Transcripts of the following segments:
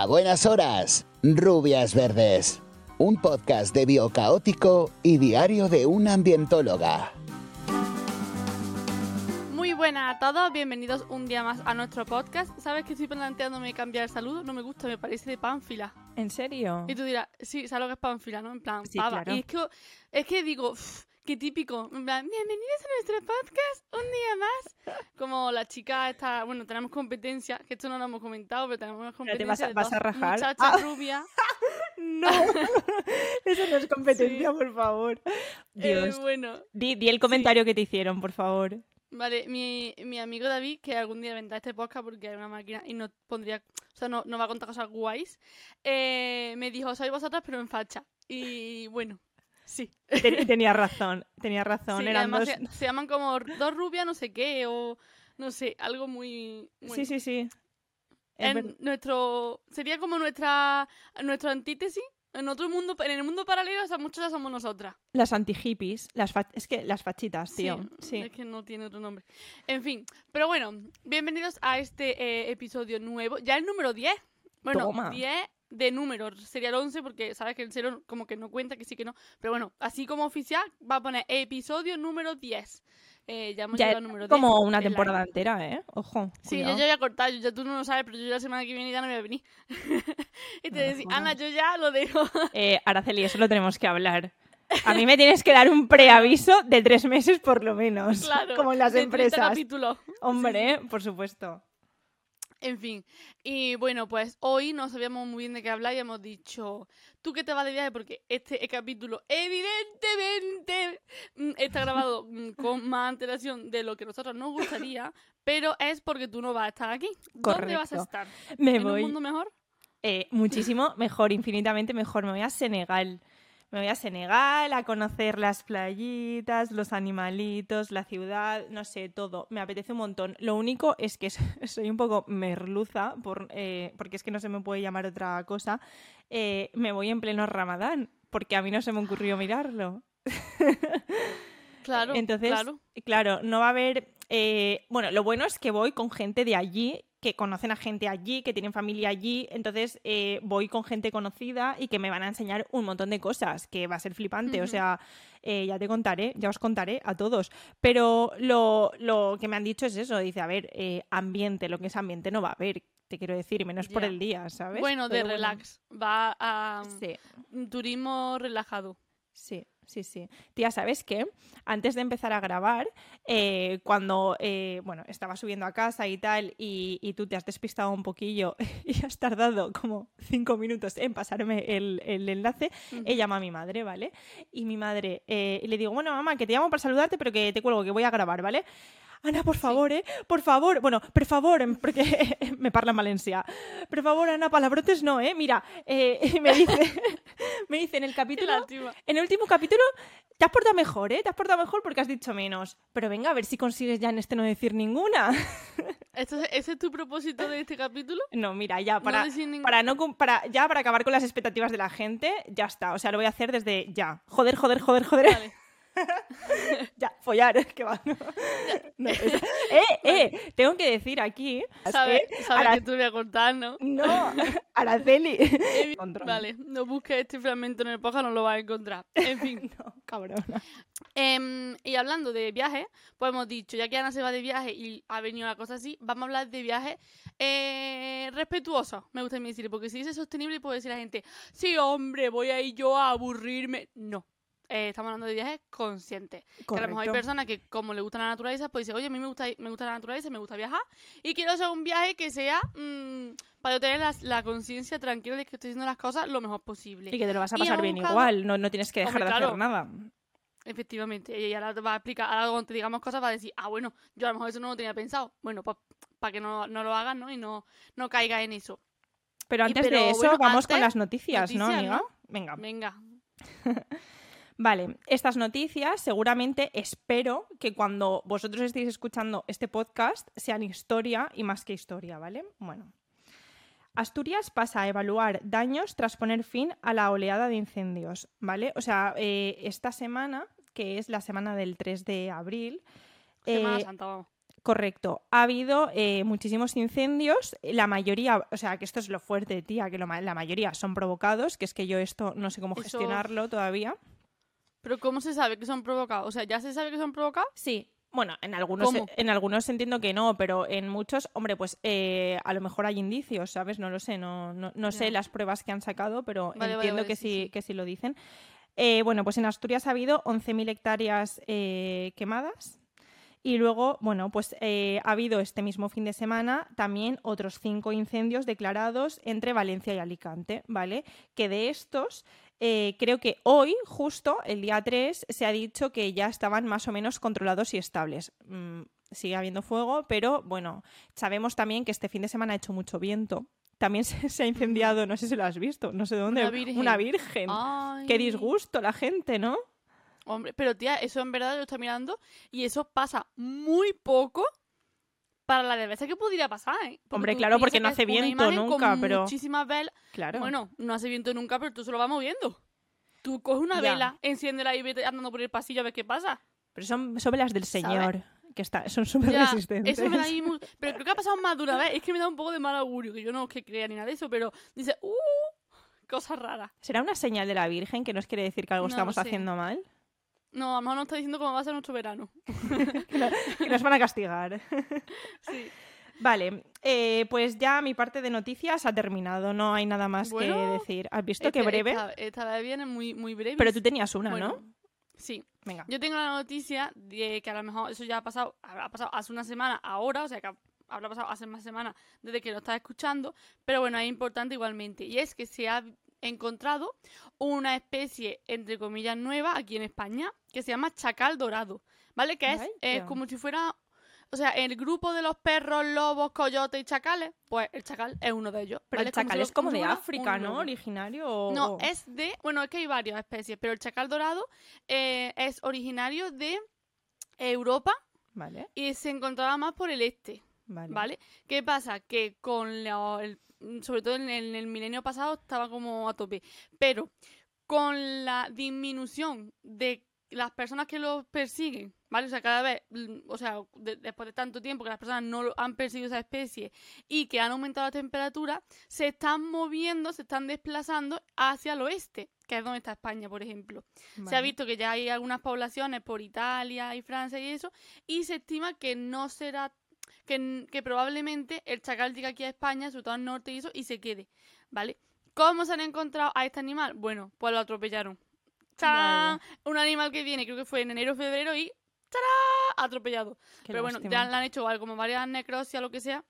A buenas horas, rubias verdes. Un podcast de biocaótico y diario de una ambientóloga. Muy buenas a todos, bienvenidos un día más a nuestro podcast. ¿Sabes que estoy planteándome cambiar el saludo? No me gusta, me parece de pánfila. ¿En serio? Y tú dirás, sí, ¿sabes lo que es pánfila, no? En plan, Sí, pava. claro. Y es que, es que digo, "Uf, qué típico. En plan, bienvenidos a nuestro podcast un día más. Como la chica está, bueno, tenemos competencia, que esto no lo hemos comentado, pero tenemos te competencia vas a- de vas dos a rajar. muchachas Ah. rubias. No, eso no es competencia, por favor. Eh, Dios. bueno, Di, di el comentario que te hicieron, por favor. Vale, mi, mi amigo David, que algún día vendrá este podcast porque hay una máquina y no pondría, o sea, no, no va a contar cosas guays, eh, me dijo, sois vosotras pero en facha. Y bueno, sí. Ten- tenía razón, tenía razón. Sí, eran dos... se, se llaman como dos rubias, no sé qué, o no sé, algo muy... Sí, sí, sí. En nuestro, sería como nuestra, nuestra antítesis. En otro mundo, en el mundo paralelo, esas muchachas somos nosotras. Las anti-hippies, las fa- es que las fachitas, tío. Sí, Sí. es que no tiene otro nombre. En fin, pero bueno, bienvenidos a este eh, episodio nuevo. Ya el número 10. Bueno, Toma. 10 de números. Sería el 11 porque sabes que el cero como que no cuenta, que sí que no. Pero bueno, así como oficial va a poner episodio número 10. Eh, ya hemos Ya llegado al número 10. como una temporada entera, ¿eh? Ojo. Sí, yo cuidado. ya voy a cortar, yo ya tú no lo sabes, pero yo la semana que viene ya no voy a venir. y te me decís. Ana, yo ya lo dejo. Eh, Araceli, eso lo tenemos que hablar. A mí me tienes que dar un preaviso de tres meses por lo menos. claro. Como en las de 30 empresas. capítulos. Hombre, ¿eh? por supuesto. En fin, y bueno, pues hoy no sabíamos muy bien de qué hablar y hemos dicho, ¿tú qué te vas de viaje? Porque este capítulo evidentemente mm, está grabado mm, con más antelación de lo que a nosotros nos gustaría, pero es porque tú no vas a estar aquí. ¿Dónde vas a estar? Me ¿En un voy. mundo mejor? Eh, muchísimo mejor, infinitamente mejor. Me voy a Senegal. Me voy a Senegal a conocer las playitas, los animalitos, la ciudad, no sé, todo. Me apetece un montón. Lo único es que soy un poco merluza, por, eh, porque es que no se me puede llamar otra cosa. Eh, me voy en pleno ramadán, porque a mí no se me ocurrió mirarlo. Claro, Entonces, claro. claro, no va a haber. eh, bueno, lo bueno es que voy con gente de allí, que conocen a gente allí, que tienen familia allí. Entonces, eh, voy con gente conocida y que me van a enseñar un montón de cosas, que va a ser flipante. O sea, eh, ya te contaré, ya os contaré a todos. Pero lo, lo que me han dicho es eso: dice, a ver, eh, ambiente, lo que es ambiente no va a haber. Te quiero decir, menos por el día, ¿sabes? Bueno, de relax. Va a Sí. un turismo relajado. Sí, sí, sí. Tía, ¿sabes qué? Antes de empezar a grabar, eh, cuando, eh, bueno, estaba subiendo a casa y tal, y, y tú te has despistado un poquillo y has tardado como cinco minutos en pasarme el, el enlace, Ujú. he llamado a mi madre, ¿vale? Y mi madre, eh, le digo, bueno, mamá, que te llamo para saludarte, pero que te cuelgo, que voy a grabar, ¿vale? Ana, por favor, ¿eh? Por favor. Bueno, por favor, em, porque me parla en Valencia. Por favor, Ana, palabrotes no, ¿eh? Mira, eh, me dice, me dice en el capítulo... En el último capítulo te has portado mejor, ¿eh? Te has portado mejor porque has dicho menos. Pero venga, a ver si consigues ya en este no decir ninguna. ¿Esto es- ¿Ese es tu propósito de este capítulo? No, mira, ya para, decir ningún- para no para ya para acabar con las expectativas de la gente, ya está. O sea, lo voy a hacer desde ya. Joder, joder, joder, joder. Vale. Ya, follar, que va. No, No, es- eh, eh, tengo que decir aquí Sabes que sabe Ara- que te voy a contar, ¿no? no, Araceli. Control. Vale, no busques este fragmento en el podcast, no lo vas a encontrar. En fin. No, cabrona. Em, y hablando de viajes, pues hemos dicho, ya que Ana se va de viaje y ha venido la cosa así, vamos a hablar de viajes eh, respetuosos, me gusta a decir, porque si dice sostenible puede decir la gente, sí, hombre, voy a ir yo a aburrirme. No. Eh, estamos hablando de viajes conscientes. Que a lo mejor hay personas que, como le gusta la naturaleza, pues dice, oye, a mí me gusta, me gusta la naturaleza, me gusta viajar, y quiero hacer un viaje que sea mm, para yo tener la, la conciencia tranquila de que estoy haciendo las cosas lo mejor posible. Y que te lo vas a pasar bien buscado- igual, no, no tienes que dejar Hombre, de claro. hacer nada. Efectivamente, y ahora te va a explicar, ahora cuando te digamos cosas va a decir, ah, bueno, yo a lo mejor eso no lo tenía pensado. Bueno, pues para que no, no lo hagas, ¿no? Y no, no caiga en eso. Pero Y antes pero, de eso, bueno, vamos con las noticias, ¿no, amiga? ¿no? Venga. Venga. Vale, estas noticias seguramente espero que cuando vosotros estéis escuchando este podcast sean historia y más que historia, ¿vale? Bueno. Asturias pasa a evaluar daños tras poner fin a la oleada de incendios, ¿vale? O sea, eh, esta semana, que es la semana del 3 de abril, Semana eh, Santa. Correcto. Ha habido eh, muchísimos incendios. La mayoría, o sea, que esto es lo fuerte, tía, que lo la mayoría son provocados, que es que yo esto no sé cómo Eso- gestionarlo todavía. Pero ¿cómo se sabe que son provocados? O sea, ¿ya se sabe que son provocados? Sí. Bueno, en algunos, ¿Cómo? en algunos entiendo que no, pero en muchos, hombre, pues eh, a lo mejor hay indicios, ¿sabes? No lo sé, no, no, no sé las pruebas que han sacado, pero Vale, entiendo vale, que, sí, sí, sí. que sí lo dicen. Eh, bueno, pues en Asturias ha habido 11.000 hectáreas eh, quemadas. Y luego, bueno, pues eh, ha habido este mismo fin de semana también otros cinco incendios declarados entre Valencia y Alicante, ¿vale? Que de estos, eh, creo que hoy, justo el día 3, se ha dicho que ya estaban más o menos controlados y estables. Mm, sigue habiendo fuego, pero bueno, sabemos también que este fin de semana ha hecho mucho viento. También se, se ha incendiado, no sé si lo has visto, no sé de dónde, Una virgen. Una virgen. Qué disgusto la gente, ¿no? Hombre, pero tía, eso en verdad lo estoy mirando y eso pasa muy poco para la desgracia que podría pasar, ¿eh? Porque Hombre, claro, porque no hace viento nunca, con pero- muchísimas velas. Claro. Bueno, no hace viento nunca, pero tú se lo vas moviendo. Tú coges una Ya. vela, enciéndela y vete andando por el pasillo a ver qué pasa. Pero son, son velas del. Señor, que está, son súper resistentes. eso me da ahí mu- Pero creo que ha pasado más de una vez. Es que me da un poco de mal augurio, que yo no es que crea ni nada de eso, pero dice, uh, cosas raras. ¿Será una señal de la Virgen que nos quiere decir que algo No estamos haciendo mal? No, a lo mejor nos está diciendo cómo va a ser nuestro verano. Que nos van a castigar. Sí. Vale, eh, pues ya mi parte de noticias ha terminado, no hay nada más que decir. ¿Has visto Este- qué breve? Esta, esta vez viene muy, muy breve. Pero tú tenías una, Bueno, ¿no? Sí. Venga. Yo tengo la noticia de que a lo mejor eso ya ha pasado, ha pasado hace una semana ahora, o sea que ha- habrá pasado hace más semanas desde que lo estás escuchando, pero bueno, es importante igualmente. Y es que se ha encontrado una especie, entre comillas, nueva aquí en España, que se llama chacal dorado, ¿vale? Que es, es como si fuera, o sea, el grupo de los perros, lobos, coyotes y chacales, pues el chacal es uno de ellos. Pero el chacal es como de fuera África, ¿no? Originario o... No, es de. Bueno, es que hay varias especies, pero el chacal dorado eh, es originario de Europa Vale, y se encontraba más por el este, vale. ¿vale? ¿Qué pasa? Que con la- el- sobre todo en el, en el milenio pasado estaba como a tope, pero con la disminución de las personas que los persiguen, ¿vale? O sea, cada vez, mm, o sea, de- después de tanto tiempo que las personas no lo- han perseguido esa especie y que han aumentado la temperatura, se están moviendo, se están desplazando hacia el oeste, que es donde está España, por ejemplo. Se ha visto que ya hay algunas poblaciones por Italia y Francia y eso, y se estima que no será, que, que probablemente el chacal llegue aquí a España, sobre todo al norte y eso, y se quede, ¿vale? ¿Cómo se han encontrado a este animal? Bueno, pues lo atropellaron. ¡Tarán! Un animal que viene, creo que fue en enero o febrero, y ¡tarán! atropellado. Qué Pero bueno, ya le han hecho algo como varias necropsias o lo que sea,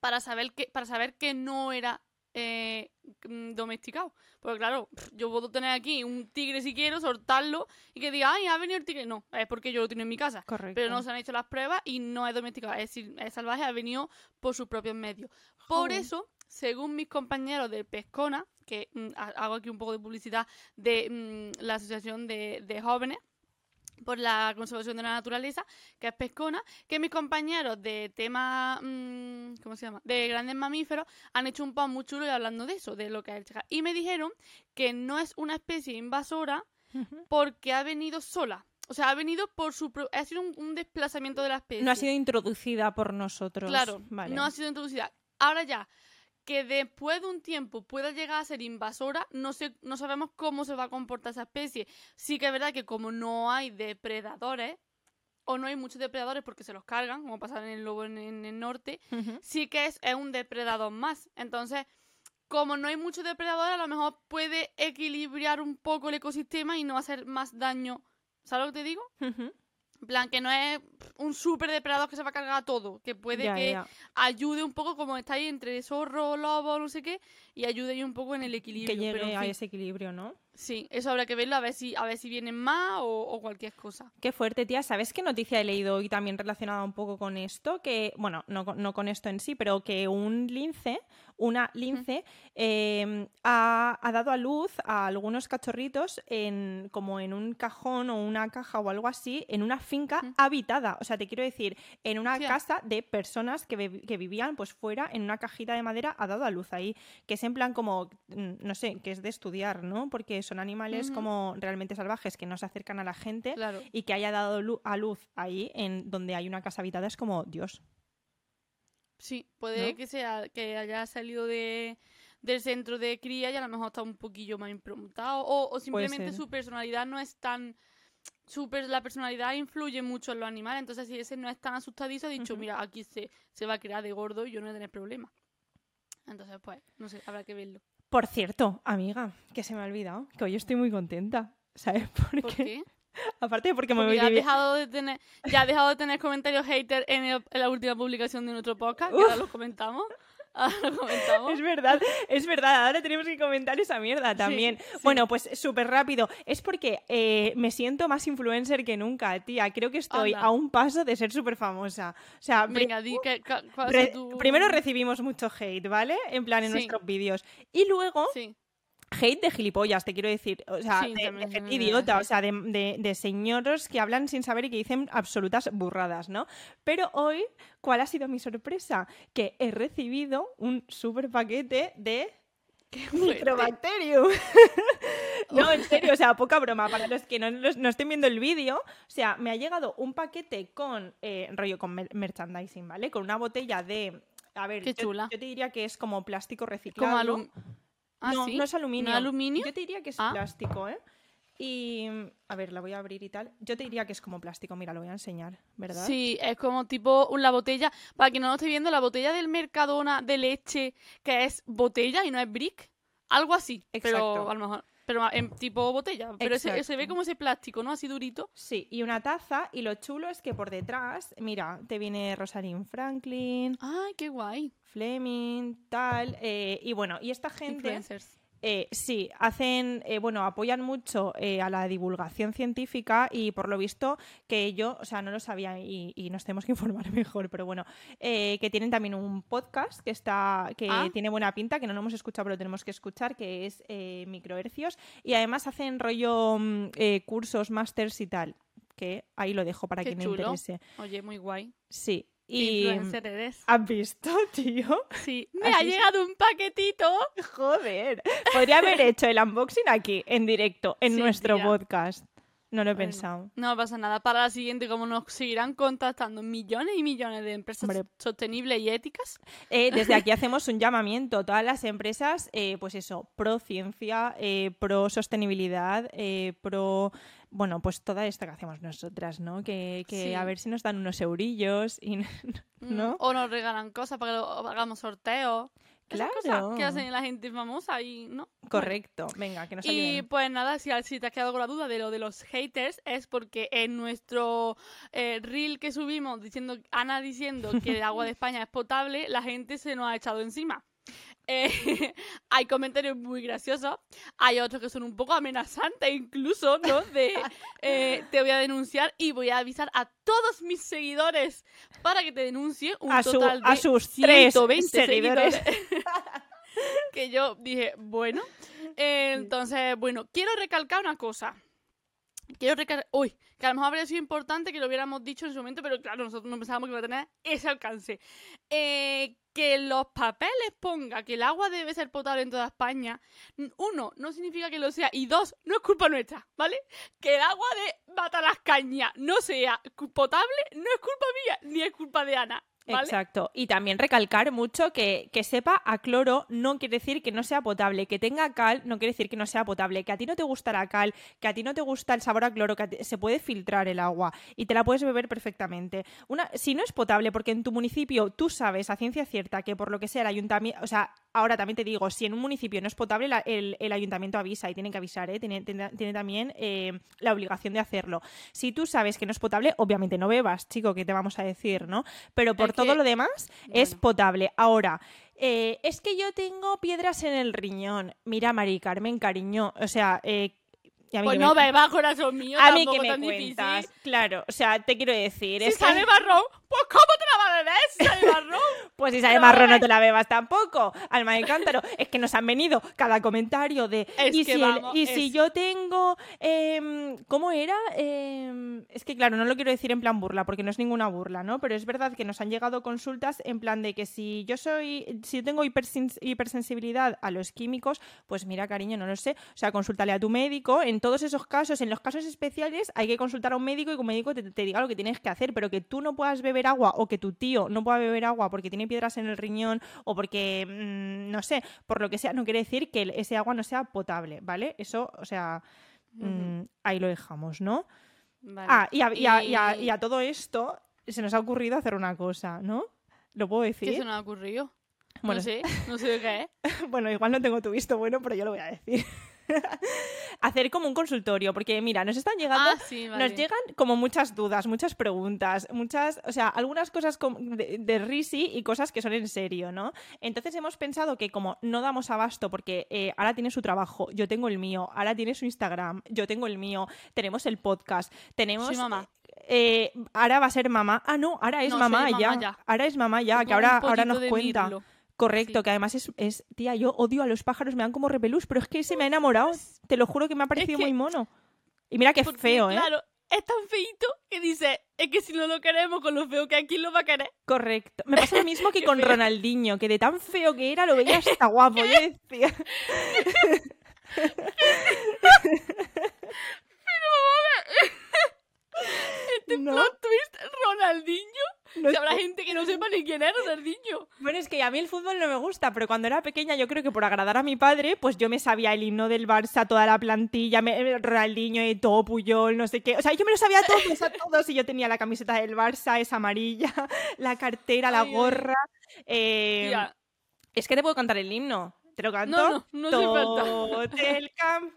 para saber que, para saber que no era eh, mm, domesticado. Porque claro, yo puedo tener aquí un tigre si quiero, soltarlo y que diga, ay, ha venido el tigre. No, es porque yo lo tengo en mi casa. Correcto. Pero no se han hecho las pruebas y no es domesticado. Es decir, es salvaje, ha venido por sus propios medios. Por Joder. eso, según mis compañeros del Pescona, que mm, ha- hago aquí un poco de publicidad de mm, la Asociación de, de Jóvenes por la Conservación de la Naturaleza, que es Pescona, que mis compañeros de tema, mm, ¿cómo se llama? De grandes mamíferos han hecho un post muy chulo y hablando de eso, de lo que es el chacal. Y me dijeron que no es una especie invasora porque ha venido sola. O sea, ha venido por su... pro- Ha sido un, un desplazamiento de la especie. No ha sido introducida por nosotros. Claro, vale. no ha sido introducida. Ahora ya, que después de un tiempo pueda llegar a ser invasora, no sé, no sabemos cómo se va a comportar esa especie. Sí que es verdad que como no hay depredadores, o no hay muchos depredadores porque se los cargan, como pasa en el lobo en, en el norte, sí que es, es un depredador más. Entonces, como no hay muchos depredadores, a lo mejor puede equilibrar un poco el ecosistema y no hacer más daño. ¿Sabes lo que te digo? En plan, que no es un super depredador que se va a cargar a todo, que puede Ya, que ya. ayude un poco como está ahí entre zorro, lobo, no sé qué, y ayude ahí un poco en el equilibrio. Que llegue pero, en a fin, ese equilibrio, ¿no? Sí, eso habrá que verlo a ver si, a ver si vienen más o, o cualquier cosa. Qué fuerte, tía. ¿Sabes qué noticia he leído hoy también relacionada un poco con esto? Que, bueno, no, con- no con esto en sí, pero que un lince, una lince, eh, ha, ha dado a luz a algunos cachorritos en, como en un cajón o una caja o algo así, en una finca habitada. O sea, te quiero decir, en una casa de personas que, que vivían pues fuera, en una cajita de madera, ha dado a luz ahí. Que es en plan como, mm, no sé, que es de estudiar, ¿no? Porque son animales como realmente salvajes que no se acercan a la gente Claro. y que haya dado lu- a luz ahí en donde hay una casa habitada es como Dios. Sí, puede ¿No? que sea que haya salido de, del centro de cría y a lo mejor está un poquillo más improntado. O, o simplemente su personalidad no es tan. Su per- la personalidad influye mucho en los animales. Entonces, si ese no es tan asustadizo, ha dicho. Mira, aquí se, se va a crear de gordo y yo no voy a tener problema. Entonces, pues, no sé, habrá que verlo. Por cierto, amiga, que se me ha olvidado, que hoy estoy muy contenta. ¿Sabes por, ¿Por qué? qué? Aparte de porque me Porque voy ya has dejado de tener, ya has dejado de tener comentarios hater en, el- en la última publicación de nuestro podcast, que ahora lo comentamos. Ahora lo comentamos. Es verdad, es verdad. Ahora tenemos que comentar esa mierda también. sí. Bueno, pues súper rápido. Es porque eh, me siento más influencer que nunca, tía. Creo que estoy Anda. a un paso de ser súper famosa. O sea, Venga, di que, re- tu- primero recibimos mucho hate, ¿vale? En plan, en Sí. nuestros vídeos. Y luego, Sí. Hate de gilipollas, te quiero decir. O sea, Sí, de, de gente idiota. O sea, de, de, de señoros que hablan sin saber y que dicen absolutas burradas, ¿no? Pero hoy, ¿cuál ha sido mi sorpresa? Que he recibido un súper paquete de. Microbacterium. no, en serio, o sea, poca broma. Para los que no, no estén viendo el vídeo, o sea, me ha llegado un paquete con eh, rollo con mer- merchandising, ¿vale? Con una botella de. A ver, Qué yo- chula. Yo, te diría que es como plástico reciclado. Como alum... ¿Ah, no, sí? no es aluminio. ¿No es aluminio? Yo te diría que es Ah. plástico, ¿eh? Y. A ver, la voy a abrir y tal. Yo te diría que es como plástico. Mira, lo voy a enseñar, ¿verdad? Sí, es como tipo la botella, para quien no lo esté viendo, la botella del Mercadona de leche, que es botella y no es brick. Algo así, pero Exacto. a lo mejor, pero en tipo botella. Pero ese- se ve como ese plástico, ¿no? Así durito. Sí, y una taza. Y lo chulo es que por detrás, mira, te viene Rosalind Franklin, Ay, qué guay. Fleming, tal. eh, y bueno, y esta gente, Influencers. Eh, sí, hacen, eh, bueno, apoyan mucho eh, a la divulgación científica y por lo visto que yo, o sea, no lo sabía y, y nos tenemos que informar mejor, pero bueno, eh, que tienen también un podcast que está, que Ah. tiene buena pinta, que no lo hemos escuchado, pero lo tenemos que escuchar, que es eh, Microhercios. Y además hacen rollo mm, cursos, másters y tal. Que ahí lo dejo para Qué quien le chulo. interese. Oye, muy guay. Sí. ¿Qué Y. influencer eres? ¿Has visto, tío? Sí. Me ha llegado un paquetito. Joder. Podría haber hecho el unboxing aquí, en directo, en Sí, nuestro tía. podcast. No lo he Bueno, pensado. No pasa nada. Para la siguiente, como nos seguirán contactando millones y millones de empresas Hombre. sostenibles y éticas, Eh, desde aquí hacemos un llamamiento. Todas las empresas, eh, pues eso, pro ciencia, eh, pro sostenibilidad, pro. Bueno, pues toda esta que hacemos nosotras, ¿no? Que, que Sí. a ver si nos dan unos eurillos y. ¿No? Mm, O nos regalan cosas para que lo- hagamos sorteos. Esas cosas que Claro. hacen la gente famosa y no. Correcto. Venga, que nos Y ayuden. pues nada, si, si te has quedado con la duda de lo de los haters, es porque en nuestro eh, reel que subimos diciendo, Ana diciendo que el agua de España es potable, la gente se nos ha echado encima. Eh, hay comentarios muy graciosos, hay otros que son un poco amenazantes incluso, ¿no? De eh, te voy a denunciar y voy a avisar a todos mis seguidores para que te denuncie un A, su- total de a sus tres 120 seguidores. que yo dije, bueno. eh, entonces, bueno, quiero recalcar una cosa. Quiero recalcar. Uy, que a lo mejor habría sido importante que lo hubiéramos dicho en su momento, pero claro, nosotros no pensábamos que iba a tener ese alcance. Eh, que los papeles ponga que el agua debe ser potable en toda España, uno, no significa que lo sea, y dos, no es culpa nuestra, ¿vale? Que el agua de Matalascaña no sea potable no es culpa mía, ni es culpa de Ana, Exacto. Y también recalcar mucho que, que sepa a cloro no quiere decir que no sea potable. Que tenga cal no quiere decir que no sea potable. Que a ti no te gusta la cal, que a ti no te gusta el sabor a cloro, que ti- se puede filtrar el agua y te la puedes beber perfectamente. Una, si no es potable, porque en tu municipio tú sabes a ciencia cierta que por lo que sea el ayuntamiento, o sea, ahora también te digo, si en un municipio no es potable, la- el, el ayuntamiento avisa y tiene que avisar, ¿eh? tiene, tiene- tiene también eh, la obligación de hacerlo. Si tú sabes que no es potable, obviamente no bebas, chico, que te vamos a decir, ¿no? Pero por Es todo que- lo demás es potable. Ahora, eh, es que yo tengo piedras en el riñón. Mira, Mari Carmen, cariño, o sea, eh, a mí Pues que no me, bebas, corazón mío, a mí que me tan cuentas. difícil. Claro, o sea, te quiero decir, Si es que- sale marrón, pues ¿cómo marrón. Pues si sale Pero marrón no te la bebas tampoco, alma de cántaro. Es que nos han venido cada comentario de... Es y que si, el- y si es- yo tengo... em, ¿Cómo era? Em, es que claro, no lo quiero decir en plan burla, porque no es ninguna burla, ¿no? Pero es verdad que nos han llegado consultas en plan de que si yo soy... Si yo tengo hipersens- hipersensibilidad a los químicos, pues mira, cariño, no lo sé. O sea, consúltale a tu médico. En todos esos casos, en los casos especiales, hay que consultar a un médico y que un médico te, te diga lo que tienes que hacer. Pero que tú no puedas beber agua o que tu tío no pueda beber agua porque tiene piedras en el riñón o porque, mm, no sé, por lo que sea, no quiere decir que ese agua no sea potable, ¿vale? Eso, o sea, mm, ahí lo dejamos, ¿no? Vale. Ah, y a, y a- y a- Y- y a todo esto se nos ha ocurrido hacer una cosa, ¿no? ¿Lo puedo ¿Qué decir? se nos ha ocurrido? Bueno, No sé, no sé de qué es. Bueno, igual no tengo tu visto bueno, pero yo lo voy a decir. Hacer como un consultorio, porque mira, nos están llegando, Ah, sí, vale. nos llegan como muchas dudas, muchas preguntas, muchas, o sea, algunas cosas de, de risi y cosas que son en serio, ¿no? Entonces hemos pensado que como no damos abasto, porque eh, ahora tiene su trabajo, yo tengo el mío, ahora tiene su Instagram, yo tengo el mío, tenemos el podcast, tenemos... Soy mamá. eh, ahora va a ser mamá. Ah, no, ahora es No, mamá, ya. ya. Ahora es mamá ya, que ahora, ahora nos cuenta. mirlo. Correcto, Sí. que además es, es- Tía, yo odio a los pájaros, me dan como repelús, pero es que se me ha enamorado. Te lo juro que me ha parecido que- muy mono. Y mira qué Porque, feo, ¿eh? Claro, es tan feito que dice, es que si no lo queremos con lo feo que aquí lo va a querer. Correcto. Me pasa lo mismo que con. Ronaldinho, que de tan feo que era lo veía hasta guapo. Yo decía, Este No. plot twist, Ronaldinho. No Si habrá gente que no sepa ni quién es Ronaldinho. Bueno, es que a mí el fútbol no me gusta, pero cuando era pequeña yo creo que por agradar a mi padre, pues yo me sabía el himno del Barça, toda la plantilla, me, eh, Ronaldinho, todo Puyol, no sé qué. O sea, yo me lo sabía a todos, a todos. Y yo tenía la camiseta del Barça, esa amarilla, la cartera, la gorra. eh, es que te puedo cantar el himno. Te lo canto. No, no, no hace falta. Tottenham.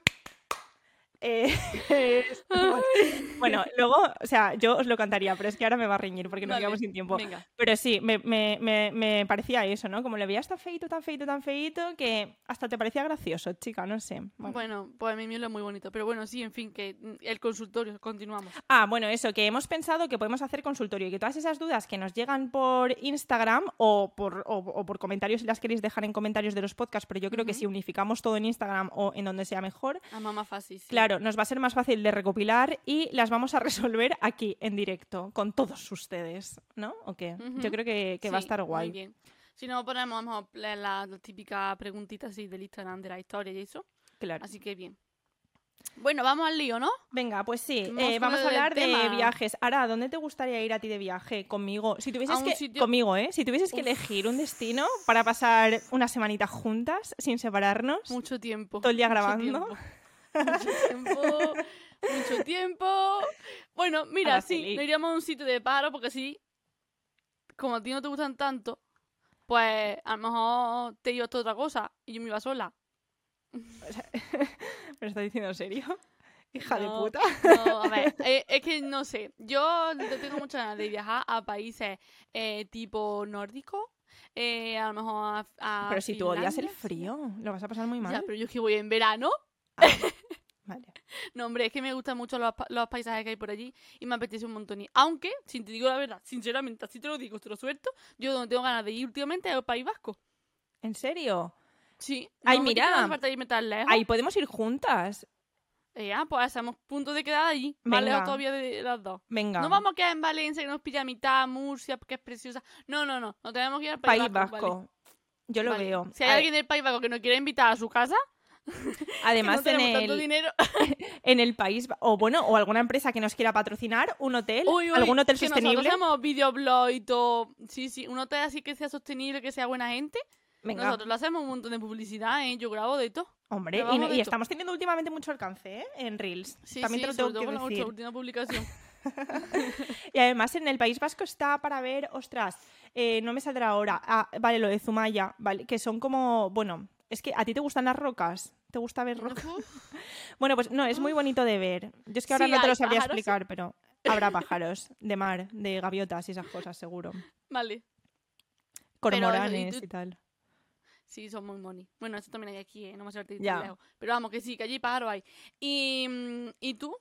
Eh, bueno, luego, o sea, yo os lo cantaría, pero es que ahora me va a reñir porque nos Vale, quedamos sin tiempo. Venga. Pero sí, me, me- me- me parecía eso, ¿no? Como le veías tan feito, tan feito, tan feito, que hasta te parecía gracioso, chica, no sé. Bueno. Bueno, pues a mí me lo muy bonito. Pero bueno, sí, en fin, que mm, el consultorio, continuamos. Ah, bueno, eso, que hemos pensado que podemos hacer consultorio y que todas esas dudas que nos llegan por Instagram o por, o, o por comentarios, si las queréis dejar en comentarios de los podcasts, pero yo creo que si unificamos todo en Instagram o en donde sea mejor, A mamá fácil. sí. Claro, nos va a ser más fácil de recopilar y las vamos a resolver aquí, en directo, con todos ustedes, ¿no? ¿O qué? Yo creo que, que va a estar muy guay. bien. Si no, ponemos a lo mejor la, la, típica preguntita así del Instagram de la historia y eso. Claro. Así que bien. Bueno, vamos al lío, ¿no? Venga, pues sí, Vamos eh, vamos a hablar de tema. viajes. Ahora, ¿dónde te gustaría ir a ti de viaje? Conmigo. Si tuvieses que... sitio- Conmigo, ¿eh? Si tuvieses que elegir un destino para pasar una semanita juntas, sin separarnos, Mucho tiempo. todo el día grabando. Mucho tiempo. mucho tiempo. Bueno, mira, sí, nos iríamos a un sitio de paro porque así, como a ti no te gustan tanto, pues a lo mejor te ibas a otra cosa y yo me iba sola. ¿Me estás diciendo en serio? Hija de No, puta. No, a ver, eh, es que no sé. Yo tengo muchas ganas de viajar a países eh, tipo nórdico. eh, a lo mejor a, a Pero si tú odias el Finlandia, frío, lo vas a pasar muy mal. Ya, pero yo es que voy en verano. Vale. No, hombre, es que me gustan mucho los, los paisajes que hay por allí y me apetece un montón. ir. Aunque, si te digo la verdad, sinceramente, así te lo digo, te lo suelto, yo donde tengo ganas de ir últimamente es al País Vasco. ¿En serio? Sí. Ay, no mira. queda falta irme tan lejos. Ahí podemos ir juntas. Eh, ah, pues hacemos punto de quedada allí. Más Venga. lejos todavía de las dos. Venga. No vamos a quedar en Valencia, que nos pilla a mitad, Murcia, que es preciosa. No, no, no. No tenemos que ir al País, País Vasco. Vasco. vale. Yo lo Vale. veo. Si hay A- alguien del País Vasco que nos quiere invitar a su casa, Además, que no en, el, dinero. en el país, o bueno, o alguna empresa que nos quiera patrocinar, un hotel, Uy, uy, algún hotel que sostenible. Nosotros hacemos videoblog y todo. Sí, sí. Un hotel así que sea sostenible, que sea buena gente. Venga, Nosotros le hacemos un montón de publicidad, ¿eh? Yo grabo de todo. hombre, y, de y todo. estamos teniendo últimamente mucho alcance ¿eh? en Reels. Sí, También sí, te lo sobre tengo todo que con la decir. última publicación. Y además en el País Vasco está para ver, ostras, eh, no me saldrá ahora. Ah, vale, lo de Zumaya, vale, que son como, bueno, es que a ti te gustan las rocas. ¿Te gusta ver? Uf, Bueno, pues no, es muy bonito de ver. Yo es que ahora Sí, no te lo sabría pájaros. explicar, pero habrá pájaros de mar, de gaviotas y esas cosas, seguro. vale. Cormoranes tú- y tal. Sí, son muy money. Bueno, eso también hay aquí, ¿eh? No me suerte lejos. Pero vamos, que sí, que allí pájaro hay. Y, mm, ¿y tú?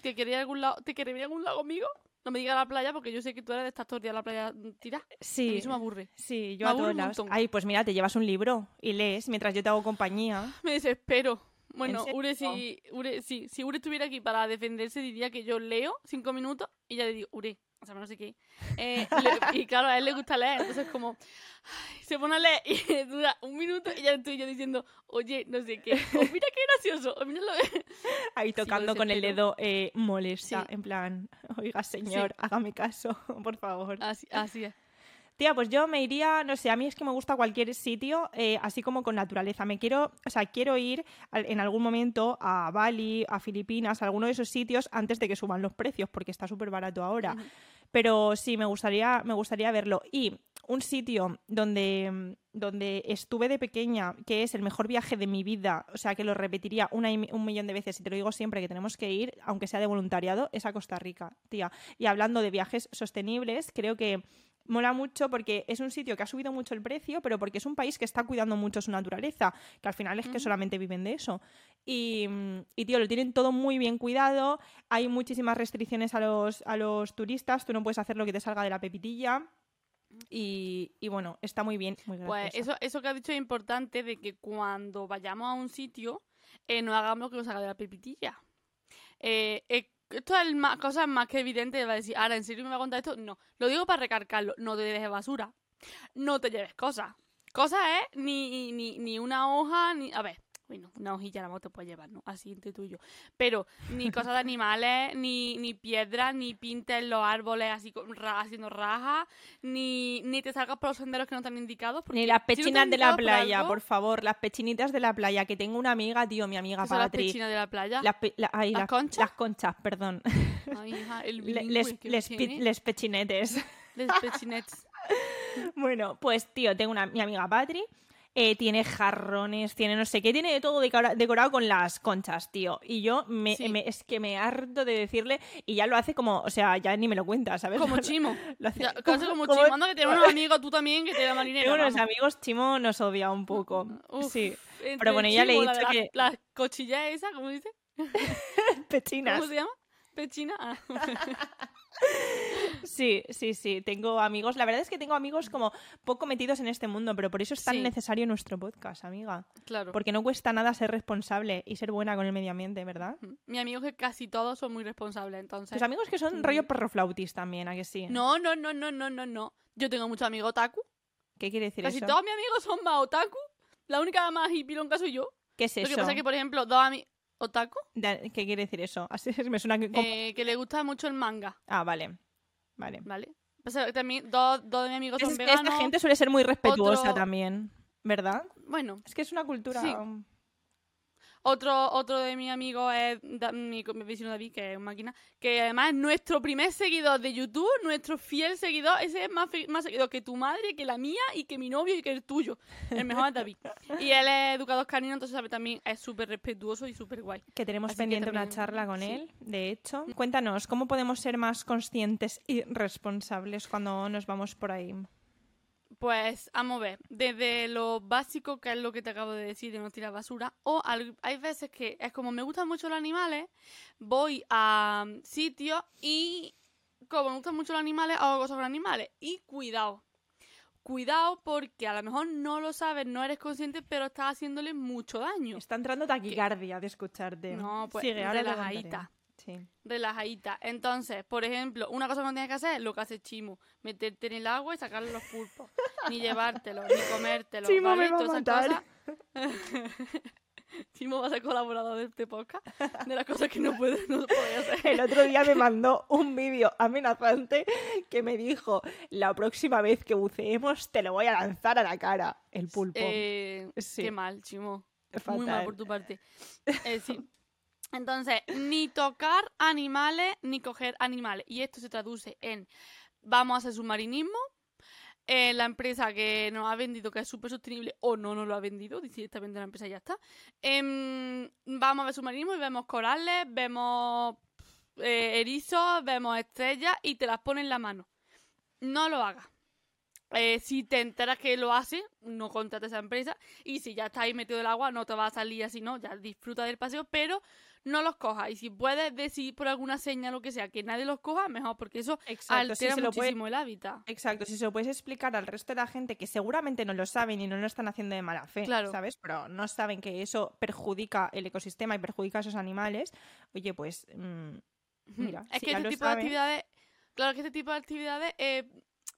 ¿Te querías algún lado, ¿Te querías ir a algún lado conmigo? No me digas la playa porque yo sé que tú eres de estas tortillas a la playa tirada. A mí Sí, eso me aburre. sí, yo me a todos lados. Ay, pues mira, te llevas un libro y lees mientras yo te hago compañía. Me desespero. Bueno? Ure, si, Ure, sí, si Ure estuviera aquí para defenderse, diría que yo leo cinco minutos y ya le digo, Ure, o sea, no sé qué. Eh, le- y claro, a él le gusta leer, entonces como ay, se pone a leer y dura un minuto y ya estoy yo diciendo, oye, no sé qué. O mira qué gracioso, o mira lo Ahí Sí, tocando con el dedo eh, molesta, Sí. en plan, oiga señor, hágame caso, por favor. Así, así es. Tía, pues yo me iría, no sé, a mí es que me gusta cualquier sitio, eh, así como con naturaleza. Me quiero, o sea, quiero ir al- en algún momento a Bali, a Filipinas, a alguno de esos sitios antes de que suban los precios, porque está súper barato ahora. Ujú. Pero sí, me gustaría, me gustaría verlo. Y un sitio donde, donde estuve de pequeña, que es el mejor viaje de mi vida, o sea, que lo repetiría un millón de veces y te lo digo siempre que tenemos que ir, aunque sea de voluntariado, es a Costa Rica, tía. Y hablando de viajes sostenibles, creo que mola mucho porque es un sitio que ha subido mucho el precio, pero porque es un país que está cuidando mucho su naturaleza, que al final es que solamente viven de eso. Y, mm, y, tío, lo tienen todo muy bien cuidado, hay muchísimas restricciones a los, a los turistas, tú no puedes hacer lo que te salga de la pepitilla. Y, y bueno, está muy bien. Muy Pues eso, eso que has dicho es importante de que cuando vayamos a un sitio eh, no hagamos lo que nos haga de la pepitilla. Eh, eh, esto es más, cosas más que evidente. Va a decir, ahora, ¿en serio me va a contar esto? No. Lo digo para recargarlo. No te dejes basura. No te lleves cosas. Cosas es ni, ni, ni una hoja, ni... A ver, bueno, una hojilla a la moto puedes llevar, ¿no? Así entre tuyo. Pero ni cosas de animales, ni, ni piedras, ni pintes los árboles así ra- haciendo rajas, ni, ni te salgas por los senderos que no están indicados. porque Ni las si no están pechinas de la por playa, algo, por favor, las pechinitas de la playa, que tengo una amiga, tío, mi amiga ¿qué son las pechinas de la playa? Las, pe- la- ay, ¿Las las- conchas? Las conchas, perdón. Ay, hija, el les, les, les pechinetes. Les pechinets. Bueno, pues tío, tengo una mi amiga Patri. Eh, tiene jarrones, tiene no sé qué, tiene de todo decora- decorado con las conchas, tío. Y yo me, Sí. me- es que me harto de decirle, y ya lo hace como, o sea, ya ni me lo cuenta, ¿sabes? Como chimo. Lo hace Ya, casi como, como- chimo. Anda que tienes unos amigos tú también que te da marinero. Tengo unos amigos, Chimo nos odia un poco. Uf, sí, entre pero bueno, ya le he la dicho las- que- Las cochillas esa, ¿cómo dice? pechinas. ¿Cómo se llama? Pechina. Ah. Sí, sí, sí, tengo amigos. La verdad es que tengo amigos como poco metidos en este mundo, pero por eso es tan Sí. necesario nuestro podcast, amiga. claro. Porque no cuesta nada ser responsable y ser buena con el medio ambiente, ¿verdad? Mi amigo que casi todos son muy responsables, entonces. Tus amigos que son Sí. rollo perroflautis también, ¿a que sí? No, no, no, no, no, no, no. Yo tengo muchos amigos otaku. ¿Qué quiere decir Casi eso? todos mis amigos son más otaku. La única más hipilonca soy yo. ¿Qué es Lo eso? que pasa es que, por ejemplo, dos amigos... ¿Otaku? ¿Qué quiere decir eso? Así me suena que... Eh, que le gusta mucho el manga, Ah, vale. Vale. ¿vale? Pasa que también dos, dos de mis amigos son Es veganos. esta gente suele ser muy respetuosa otro- también, ¿verdad? Bueno, Es que es una cultura... Sí. Otro, otro de mis amigos es Da- mi, mi vecino David, que es una máquina, que además es nuestro primer seguidor de YouTube, nuestro fiel seguidor. Ese es más, más seguidor que tu madre, que la mía y que mi novio y que el tuyo. El mejor es David. Y él es educador canino, entonces sabe, también es súper respetuoso y súper guay. Que tenemos Así que pendiente una charla con sí. él, de hecho. Cuéntanos, ¿cómo podemos ser más conscientes y responsables cuando nos vamos por ahí? Pues, vamos a ver, desde lo básico, que es lo que te acabo de decir, de no tirar basura, o hay veces que es como me gustan mucho los animales, voy a sitios y como me gustan mucho los animales, hago cosas con animales. Y cuidado, cuidado porque a lo mejor no lo sabes, no eres consciente, pero estás haciéndole mucho daño. Está entrando taquicardia de escucharte. No, pues Sigue, ahora te relajadita. contaré. Sí. relajadita. Entonces, por ejemplo, una cosa que no tienes que hacer es lo que hace Chimo, meterte en el agua y sacarle los pulpos. ni llevártelo, ni comértelo. Chimo ¿vale? me va a Todas matar. Chimo va a ser colaborador de este podcast, de las cosas que no puede, no puede hacer. El otro día me mandó un vídeo amenazante que me dijo, la próxima vez que buceemos te lo voy a lanzar a la cara, el pulpo. Eh, Sí. Qué mal, Chimo. Fatal. Muy mal por tu parte. Eh, sí. Entonces, ni tocar animales, ni coger animales. Y esto se traduce en vamos a hacer submarinismo. eh, la empresa que nos ha vendido que es súper sostenible o no nos lo ha vendido, directamente la empresa ya está. Em, vamos a ver submarinismo y vemos corales, vemos eh, erizos, vemos estrellas y te las pones en la mano. No lo hagas. eh, si te enteras que lo hace, no contrates a esa empresa. Y si ya estás ahí metido el agua, no te va a salir así, no. Ya disfruta del paseo, pero no los cojas. Y si puedes decir por alguna señal o lo que sea que nadie los coja, mejor, porque eso Exacto, si altera se lo puede- muchísimo el hábitat. Exacto, si se lo puedes explicar al resto de la gente que seguramente no lo saben y no lo están haciendo de mala fe, Claro. ¿sabes? Pero no saben que eso perjudica el ecosistema y perjudica a esos animales, oye, pues mm, mira, es si que este tipo saben- de actividades, claro que este tipo de actividades eh,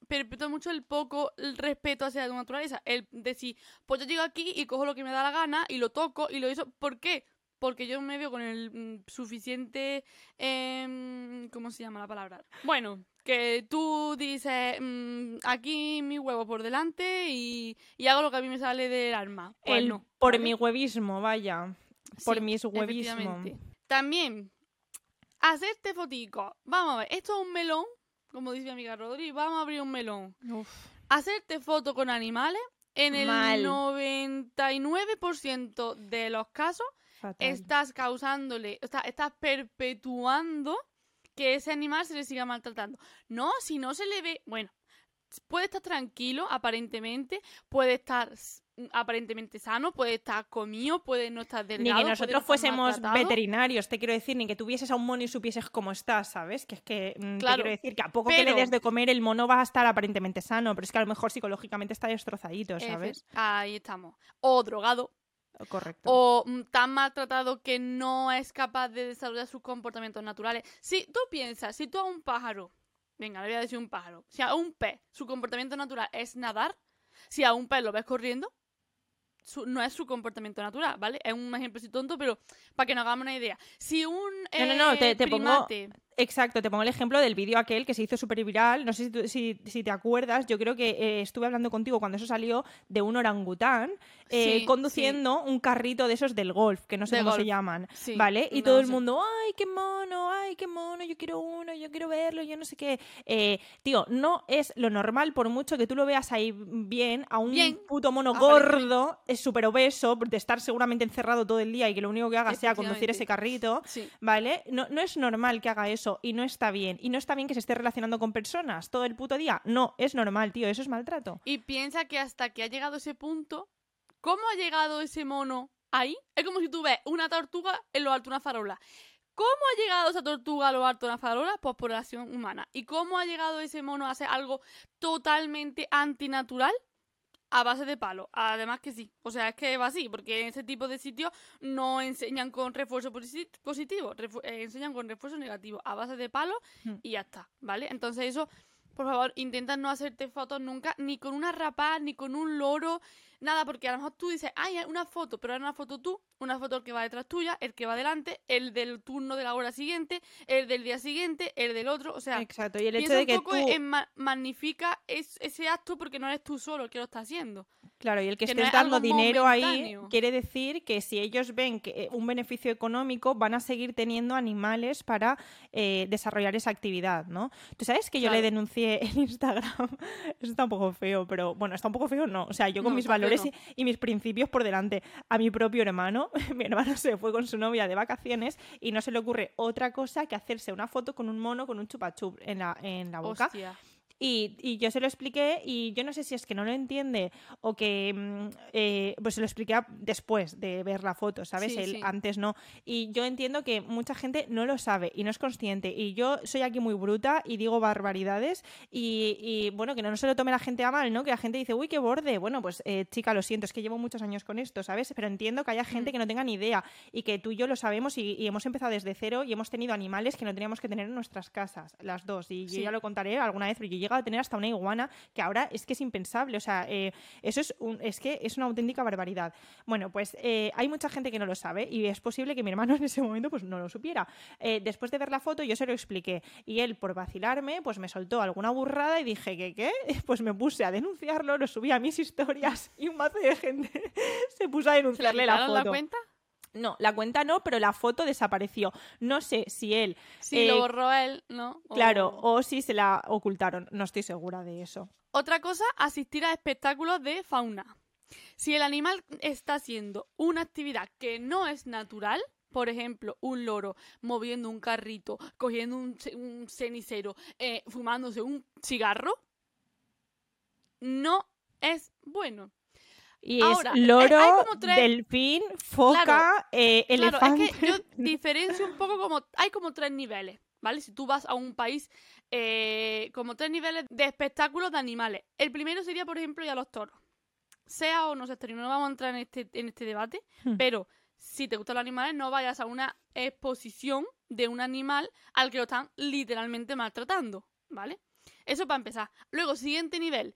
perpetúa mucho el poco el respeto hacia la naturaleza. El decir, pues yo llego aquí y cojo lo que me da la gana y lo toco y lo hizo. ¿Por qué? Porque yo me veo con el mm, suficiente. em, ¿Cómo se llama la palabra? Bueno, que tú dices, mm, aquí mi huevo por delante y, y hago lo que a mí me sale del alma. Pues el no, por ¿vale? mi huevismo, vaya, por Sí, mis huevismo. También, hacerte fotico. Vamos a ver, esto es un melón, como dice mi amiga Rodri, vamos a abrir un melón. Uf, Hacerte foto con animales, en el Mal. 99% de los casos, fatal. estás causándole, o sea, estás perpetuando que ese animal se le siga maltratando. No, si no se le ve, bueno, puede estar tranquilo, aparentemente, puede estar aparentemente sano, puede estar comido, puede no estar Ni delgado. que puede nosotros fuésemos veterinarios, te quiero decir, ni que tuvieses a un mono y supieses cómo estás, ¿sabes? Que es que mm, te quiero decir que a poco que le des de comer el mono va a estar aparentemente sano, pero es que a lo mejor psicológicamente está destrozadito, ¿sabes? Efe- Ahí estamos. O drogado, Correcto. o mm, tan maltratado que no es capaz de desarrollar sus comportamientos naturales. Si tú piensas, si tú a un pájaro, venga, le voy a decir un pájaro, si a un pez su comportamiento natural es nadar, si a un pez lo ves corriendo, su- no es su comportamiento natural, ¿vale? Es un ejemplo así tonto, pero para que nos hagamos una idea. Si un No, no, no, eh, te- te pongo- Exacto, te pongo el ejemplo del vídeo aquel que se hizo súper viral. No sé si, tú- si, si te acuerdas, yo creo que eh, estuve hablando contigo cuando eso salió de un orangután eh, Sí, conduciendo un carrito de esos del golf, que no sé De cómo se llaman. Sí, ¿Vale? Y no todo el mundo, ay, qué mono, ay, qué mono, yo quiero uno, yo quiero verlo, yo no sé qué. Eh, tío, no es lo normal, por mucho que tú lo veas ahí bien, a un Bien, puto mono gordo, es súper obeso, de estar seguramente encerrado todo el día y que lo único que haga sea conducir ese carrito. ¿Vale? No, no es normal que haga eso y no está bien. Y no está bien que se esté relacionando con personas todo el puto día. No, es normal, tío, eso es maltrato. Y piensa que hasta que ha llegado ese punto, ¿cómo ha llegado ese mono ahí? Es como si tú ves una tortuga en lo alto de una farola. ¿Cómo ha llegado esa tortuga a lo alto de una farola? Pues por la acción humana. ¿Y cómo ha llegado ese mono a hacer algo totalmente antinatural? A base de palo. Además que sí. O sea, es que va así, porque en ese tipo de sitios no enseñan con refuerzo posi- positivo, refu- eh, enseñan con refuerzo negativo, a base de palo Hmm. y ya está, ¿vale? Entonces eso, por favor, intenta no hacerte fotos nunca, ni con una rapaz, ni con un loro, nada, porque a lo mejor tú dices, ay, una foto, pero es una foto tú, una foto el que va detrás tuya, el que va delante, el del turno de la hora siguiente, el del día siguiente, el del otro, o sea, Exacto. Y el hecho de un que poco tú. en ma- magnifica es- ese acto porque no eres tú solo el que lo está haciendo. Claro, y el que, que no estés es dando dinero ahí quiere decir que si ellos ven que eh, un beneficio económico van a seguir teniendo animales para eh, desarrollar esa actividad, ¿no? Tú sabes que yo le denuncié en Instagram, eso está un poco feo, pero bueno, está un poco feo, no, o sea, yo con No, mis feo valores y, y mis principios por delante, a mi propio hermano, mi hermano se fue con su novia de vacaciones y no se le ocurre otra cosa que hacerse una foto con un mono con un chupachup en la, en la boca. Hostia. Y, y yo se lo expliqué y yo no sé si es que no lo entiende o que mm, eh, pues se lo expliqué después de ver la foto, ¿sabes? Sí, Él sí. antes no. Y yo entiendo que mucha gente no lo sabe y no es consciente. Y yo soy aquí muy bruta y digo barbaridades y, y, bueno, que no se lo tome la gente a mal, ¿no? Que la gente dice, uy, qué borde. Bueno, pues eh, chica, lo siento, es que llevo muchos años con esto, ¿sabes? Pero entiendo que haya gente Mm. que no tenga ni idea y que tú y yo lo sabemos y, y hemos empezado desde cero y hemos tenido animales que no teníamos que tener en nuestras casas, las dos. Y yo ya lo contaré alguna vez, pero yo llegado a tener hasta una iguana que ahora es que es impensable. O sea, eh, eso es, un, es que es una auténtica barbaridad. Bueno, pues eh, hay mucha gente que no lo sabe y es posible que mi hermano en ese momento pues no lo supiera. Eh, después de ver la foto yo se lo expliqué y él por vacilarme pues me soltó alguna burrada y dije que qué, pues me puse a denunciarlo, lo subí a mis historias y un mazo de gente se puso a ¿Se le denunciarle la quitaron foto. la cuenta? No, la cuenta no, pero la foto desapareció. No sé si él, Eh, lo borró él, ¿no? O- claro, o si se la ocultaron. No estoy segura de eso. Otra cosa, asistir a espectáculos de fauna. Si el animal está haciendo una actividad que no es natural, por ejemplo, un loro moviendo un carrito, cogiendo un, un cenicero, eh, fumándose un cigarro, no es bueno. Y Ahora, es eh, loro, tres- delfín, foca, eh, Claro, elefante. es que yo diferencio un poco como... Hay como tres niveles, ¿vale? Si tú vas a un país, eh, como tres niveles de espectáculos de animales. El primero sería, por ejemplo, ya los toros. Sea o no sea no vamos a entrar en este, en este debate, Hmm. pero si te gustan los animales, no vayas a una exposición de un animal al que lo están literalmente maltratando, ¿vale? Eso para empezar. Luego, siguiente nivel.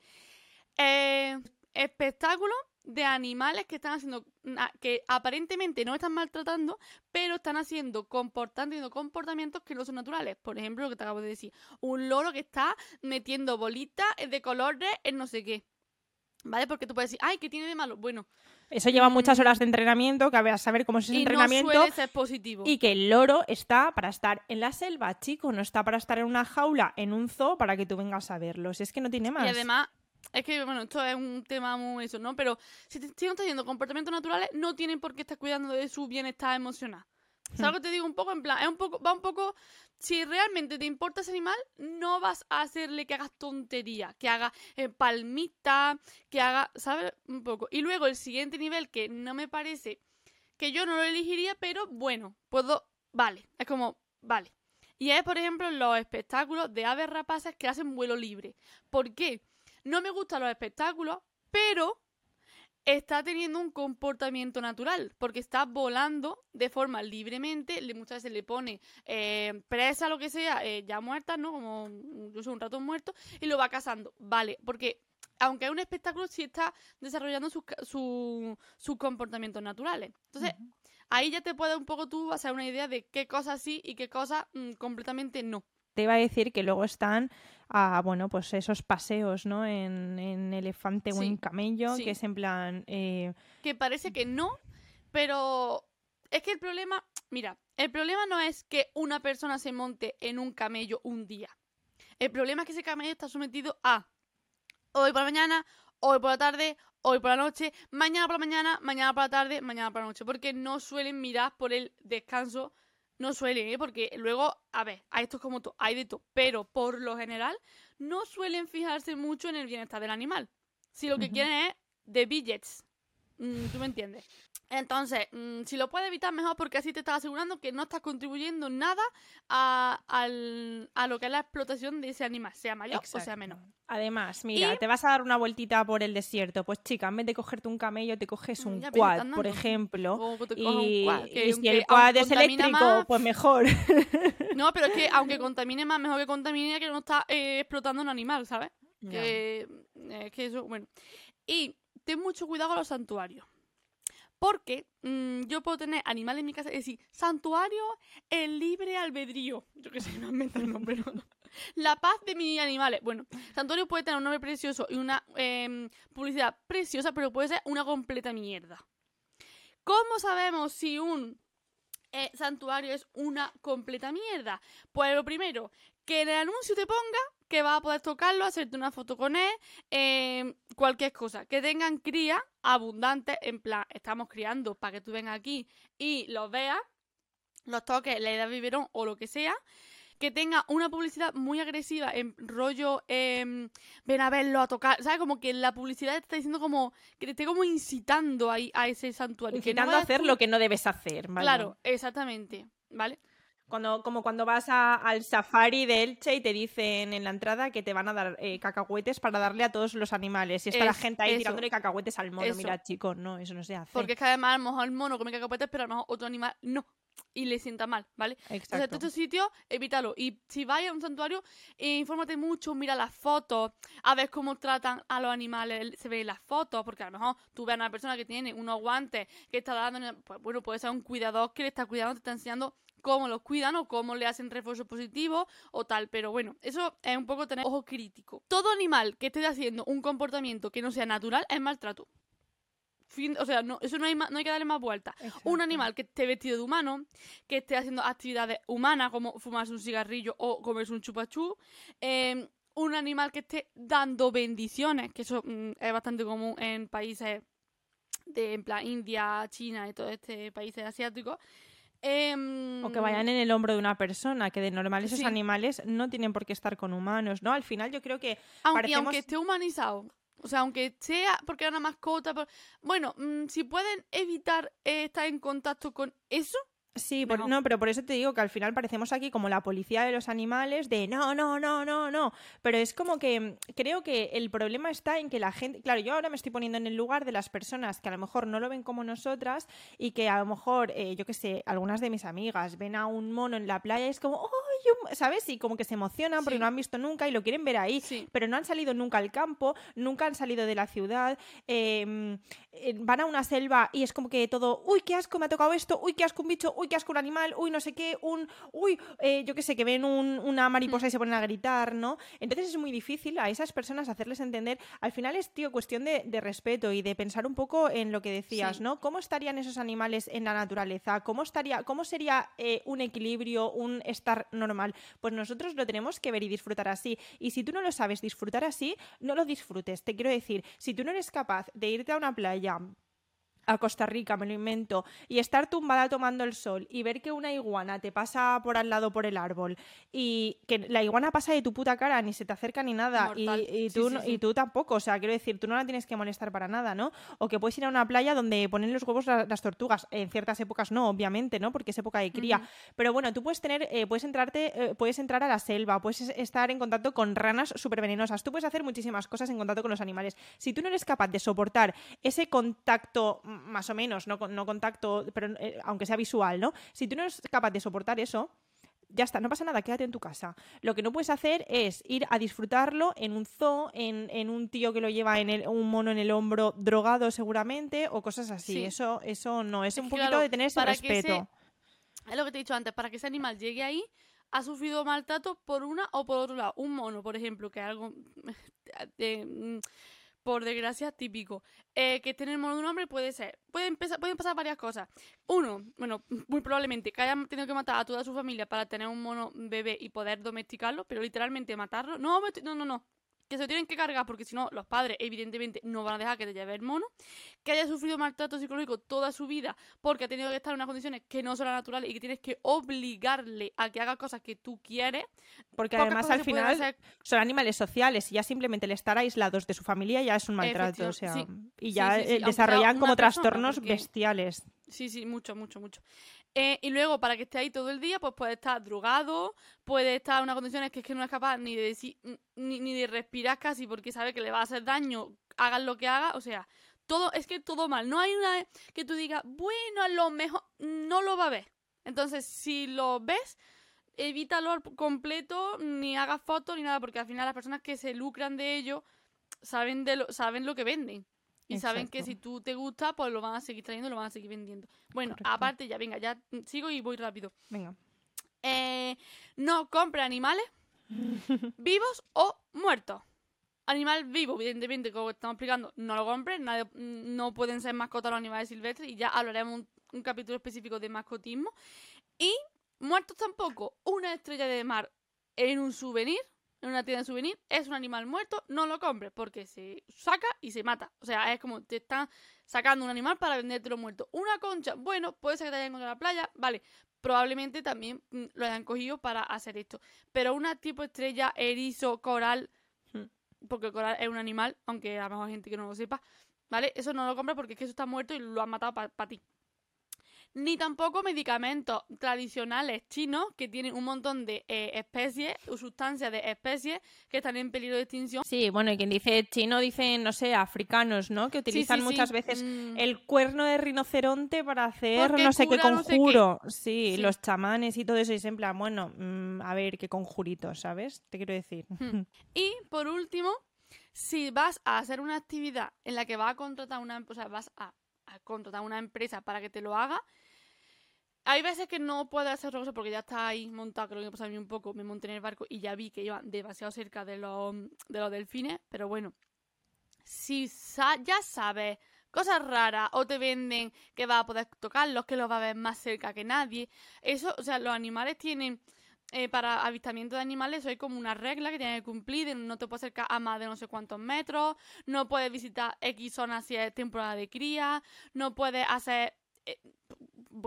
Eh, espectáculos de animales que están haciendo, na- que aparentemente no están maltratando, pero están haciendo comportando comportamientos que no son naturales. Por ejemplo, lo que te acabo de decir, un loro que está metiendo bolitas de colores en no sé qué. ¿Vale? Porque tú puedes decir, ay, ¿qué tiene de malo? Bueno, Eso lleva muchas Mm. horas de entrenamiento, que a ver, a saber cómo es ese y no entrenamiento. suele ser positivo. Y que el loro está para estar en la selva, chico, no está para estar en una jaula, en un zoo, para que tú vengas a verlo. Si es que no tiene más. Y además, es que, bueno, esto es un tema muy eso, ¿no? Pero si, te, si no estás haciendo comportamientos naturales, no tienen por qué estar cuidando de su bienestar emocional. ¿Sabes lo que te digo? Un poco en plan, es un poco, va un poco, si realmente te importa ese animal, no vas a hacerle que hagas tontería, que haga eh, palmita, que haga, ¿sabes? Un poco. Y luego el siguiente nivel que no me parece, que yo no lo elegiría, pero bueno, puedo, vale, es como, vale. Y es, por ejemplo, los espectáculos de aves rapaces que hacen vuelo libre. ¿Por qué? No me gustan los espectáculos, pero está teniendo un comportamiento natural, porque está volando de forma libremente, le, muchas veces le pone eh, presa, lo que sea, eh, ya muerta, ¿no? Como incluso un ratón muerto, y lo va cazando. Vale, porque aunque es un espectáculo, sí está desarrollando sus, su- sus comportamientos naturales. Entonces, ahí ya te puede un poco tú hacer una idea de qué cosas sí y qué cosas mm, completamente no. Te iba a decir que luego están, a, bueno, pues esos paseos, ¿no? En, en elefante o en camello, sí. que es en plan... eh, que parece que no, pero es que el problema, mira, el problema no es que una persona se monte en un camello un día. El problema es que ese camello está sometido a hoy por la mañana, hoy por la tarde, hoy por la noche, mañana por la mañana, mañana por la tarde, mañana por la noche, porque no suelen mirar por el descanso, no suelen, ¿eh? porque luego, a ver, hay esto es como todo, hay de todo, pero por lo general no suelen fijarse mucho en el bienestar del animal. Si lo que quieren es de billets, Mm, ¿Tú me entiendes? Entonces, mm, si lo puedes evitar, mejor porque así te estás asegurando que no estás contribuyendo nada a, al- a lo que es la explotación de ese animal, sea mayor o sea menor. Además, mira, Y- te vas a dar una vueltita por el desierto. Pues chica, en vez de cogerte un camello, te coges Mm, un ya quad, por ejemplo. O que te cojas un Y, quad, que y si el quad es eléctrico, más, pues mejor. No, pero es que aunque contamine más, mejor que contamine que no está eh, explotando un animal, ¿sabes? Que, eh, que eso, bueno. Y ten mucho cuidado con los santuarios. Porque mm, yo puedo tener animales en mi casa y decir, santuario, el libre albedrío. Yo que sé, no invento el nombre, no, no. La paz de mis animales. Bueno, santuario puede tener un nombre precioso y una em, publicidad preciosa, pero puede ser una completa mierda. ¿Cómo sabemos si un eh, santuario es una completa mierda? Pues lo primero, que en el anuncio te ponga que vas a poder tocarlo, hacerte una foto con él, eh, cualquier cosa. Que tengan cría abundante, en plan, estamos criando para que tú vengas aquí y los veas, los toques, le das biberón o lo que sea. Que tenga una publicidad muy agresiva, en rollo, em, ven a verlo, a tocar, ¿sabes? Como que la publicidad te está diciendo como, que te esté como incitando ahí a ese santuario. que no Incitando a vayas hacer tú- lo que no debes hacer, ¿vale? Claro, exactamente, ¿vale? Cuando, como cuando vas a- al safari de Elche y te dicen en la entrada que te van a dar eh, cacahuetes para darle a todos los animales. Y está la gente ahí eso. tirándole cacahuetes al mono. Eso. Mira, chicos, no, eso no se hace. Porque es que además a lo mejor el mono come cacahuetes, pero a lo mejor otro animal no. Y le sienta mal, ¿vale? Entonces, Exacto. estos sitios, evítalo. Y si vais a un santuario, eh, infórmate mucho, mira las fotos, a ver cómo tratan a los animales, se ven las fotos, porque a lo mejor tú ves a una persona que tiene unos guantes, que está dando, pues bueno, puede ser un cuidador que le está cuidando, te está enseñando cómo los cuidan o cómo le hacen refuerzo positivo o tal. Pero bueno, eso es un poco tener ojo crítico. Todo animal que esté haciendo un comportamiento que no sea natural es maltrato. Fin- o sea, no, eso no hay, ma- no hay que darle más vueltas. Un animal que esté vestido de humano, que esté haciendo actividades humanas como fumarse un cigarrillo o comerse un chupachú. eh, un animal que esté dando bendiciones, que eso mm, es bastante común en países de en plan India, China y todo este países asiáticos. Em, O que vayan en el hombro de una persona, que de normal esos Sí. animales no tienen por qué estar con humanos, ¿no? Al final yo creo que aunque, parecemos- aunque esté humanizado, O sea, aunque sea porque era una mascota. Bueno, mm, si pueden evitar eh, estar en contacto con eso, Sí, por- no, pero por eso te digo que al final parecemos aquí como la policía de los animales, de no, no, no, no, no. Pero es como que mm, creo que el problema está en que la gente, claro, yo ahora me estoy poniendo en el lugar de las personas que a lo mejor no lo ven como nosotras y que a lo mejor, eh, yo qué sé, algunas de mis amigas ven a un mono en la playa y es como, ¡ay! un-", ¿Sabes? Y como que se emocionan porque Sí. no han visto nunca y lo quieren ver ahí sí. pero no han salido nunca al campo, nunca han salido de la ciudad, eh, eh, van a una selva y es como que todo, uy, qué asco, me ha tocado esto, uy, qué asco un bicho, uy, qué asco un animal, uy, no sé qué, un, uy, eh, yo qué sé, que ven un- una mariposa y se ponen a gritar, ¿no? Entonces es muy difícil a esas personas hacerles entender, al final es, tío, cuestión de, de respeto y de pensar un poco en lo que decías, Sí. ¿no? ¿Cómo estarían esos animales en la naturaleza? ¿Cómo, estaría, cómo sería eh, un equilibrio, un estar normal? Pues nosotros lo tenemos que ver y disfrutar así. Y si tú no lo sabes disfrutar así, no lo disfrutes. Te quiero decir, si tú no eres capaz de irte a una playa a Costa Rica, me lo invento, y estar tumbada tomando el sol y ver que una iguana te pasa por al lado por el árbol y que la iguana pasa de tu puta cara, ni se te acerca ni nada, y, y tú, sí, no- sí. y tú tampoco, o sea, quiero decir, tú no la tienes que molestar para nada, ¿no? O que puedes ir a una playa donde ponen los huevos la- las tortugas, en ciertas épocas no, obviamente, ¿no? Porque es época de cría, pero bueno, tú puedes tener, eh, puedes entrarte, eh, puedes entrar a la selva, puedes es- estar en contacto con ranas súper venenosas, tú puedes hacer muchísimas cosas en contacto con los animales. Si tú no eres capaz de soportar ese contacto, más o menos, no, no contacto, pero eh, aunque sea visual, ¿no? Si tú no eres capaz de soportar eso, ya está, no pasa nada, quédate en tu casa. Lo que no puedes hacer es ir a disfrutarlo en un zoo, en, en un tío que lo lleva en el- un mono en el hombro drogado seguramente, o cosas así. Sí. Eso, eso no, es, Es un poquito claro, de tener ese para que ese- respeto. Es lo que te he dicho antes, para que ese animal llegue ahí, ha sufrido maltrato por una o por otro lado. Un mono, por ejemplo, que algo, eh, por desgracia, típico. Eh, que tener mono de un hombre puede ser. Pueden, pueden pasar varias cosas. Uno, bueno, muy probablemente que hayan tenido que matar a toda su familia para tener un mono bebé y poder domesticarlo, pero literalmente matarlo. No, no, no, no. Que se lo tienen que cargar porque si no, los padres, evidentemente, no van a dejar que te lleve el mono. Que haya sufrido maltrato psicológico toda su vida porque ha tenido que estar en unas condiciones que no son las naturales y que tienes que obligarle a que haga cosas que tú quieres. Porque Pocas además al final hacer. son animales sociales y ya simplemente el estar aislados de su familia ya es un maltrato. O sea, y ya sí, sí, eh, desarrollan como persona, trastornos porque- bestiales. Sí, sí, mucho, mucho, mucho. Eh, y luego, para que esté ahí todo el día, pues puede estar drogado, puede estar en unas condiciones que es que no es capaz ni de decir, ni, ni de respirar casi porque sabe que le va a hacer daño, hagan lo que haga, o sea, todo, es que todo mal. No hay una que tú digas, bueno, a lo mejor no lo va a ver. Entonces, si lo ves, evítalo al completo, ni hagas fotos ni nada, porque al final las personas que se lucran de ello saben, de lo, saben lo que venden. Y saben que si tú te gusta, pues lo van a seguir trayendo, lo van a seguir vendiendo. Bueno, Correcto. aparte ya, venga, ya sigo y voy rápido. Venga. Eh, no compre animales vivos o muertos. Animal vivo, evidentemente, como estamos explicando, no lo compres, nadie- no pueden ser mascotas los animales silvestres y ya hablaremos un, un capítulo específico de mascotismo. Y muertos tampoco. Una estrella de mar en un souvenir, en una tienda de souvenir, es un animal muerto, no lo compres porque se saca y se mata. O sea, es como te están sacando un animal para vendértelo muerto. Una concha, bueno, puede ser que te hayan encontrado en la playa, vale. Probablemente también mm, lo hayan cogido para hacer esto. Pero una tipo estrella, erizo, coral, Hmm. porque el coral es un animal, aunque a lo mejor hay gente que no lo sepa, ¿vale? Eso no lo compra porque es que eso está muerto y lo han matado para ti. Ni tampoco medicamentos tradicionales chinos que tienen un montón de eh, especies o sustancias de especies que están en peligro de extinción. Sí, bueno, y quien dice chino dice, no sé, africanos, ¿no? Que Sí, sí, utilizan sí. muchas veces Mm, el cuerno de rinoceronte para hacer Porque no sé qué cura no sé qué. conjuro. Sí, los chamanes y todo eso. Y plan, bueno, mm, a ver, qué conjuritos, ¿sabes? Te quiero decir. Hmm. Y por último, si vas a hacer una actividad en la que vas a contratar una, o sea, vas a, a contratar una empresa para que te lo haga, hay veces que no puedes hacer otra porque ya está ahí montado, lo que me pasa a mí un poco, me monté en el barco y ya vi que iban demasiado cerca de los, de los delfines, pero bueno, si ya sabes cosas raras o te venden que vas a poder tocarlos, que los va a ver más cerca que nadie, eso, o sea, los animales tienen eh, para avistamiento de animales hay como una regla que tienes que cumplir, no te puedes acercar a más de no sé cuántos metros, no puedes visitar X zonas si es temporada de cría, no puedes hacer eh,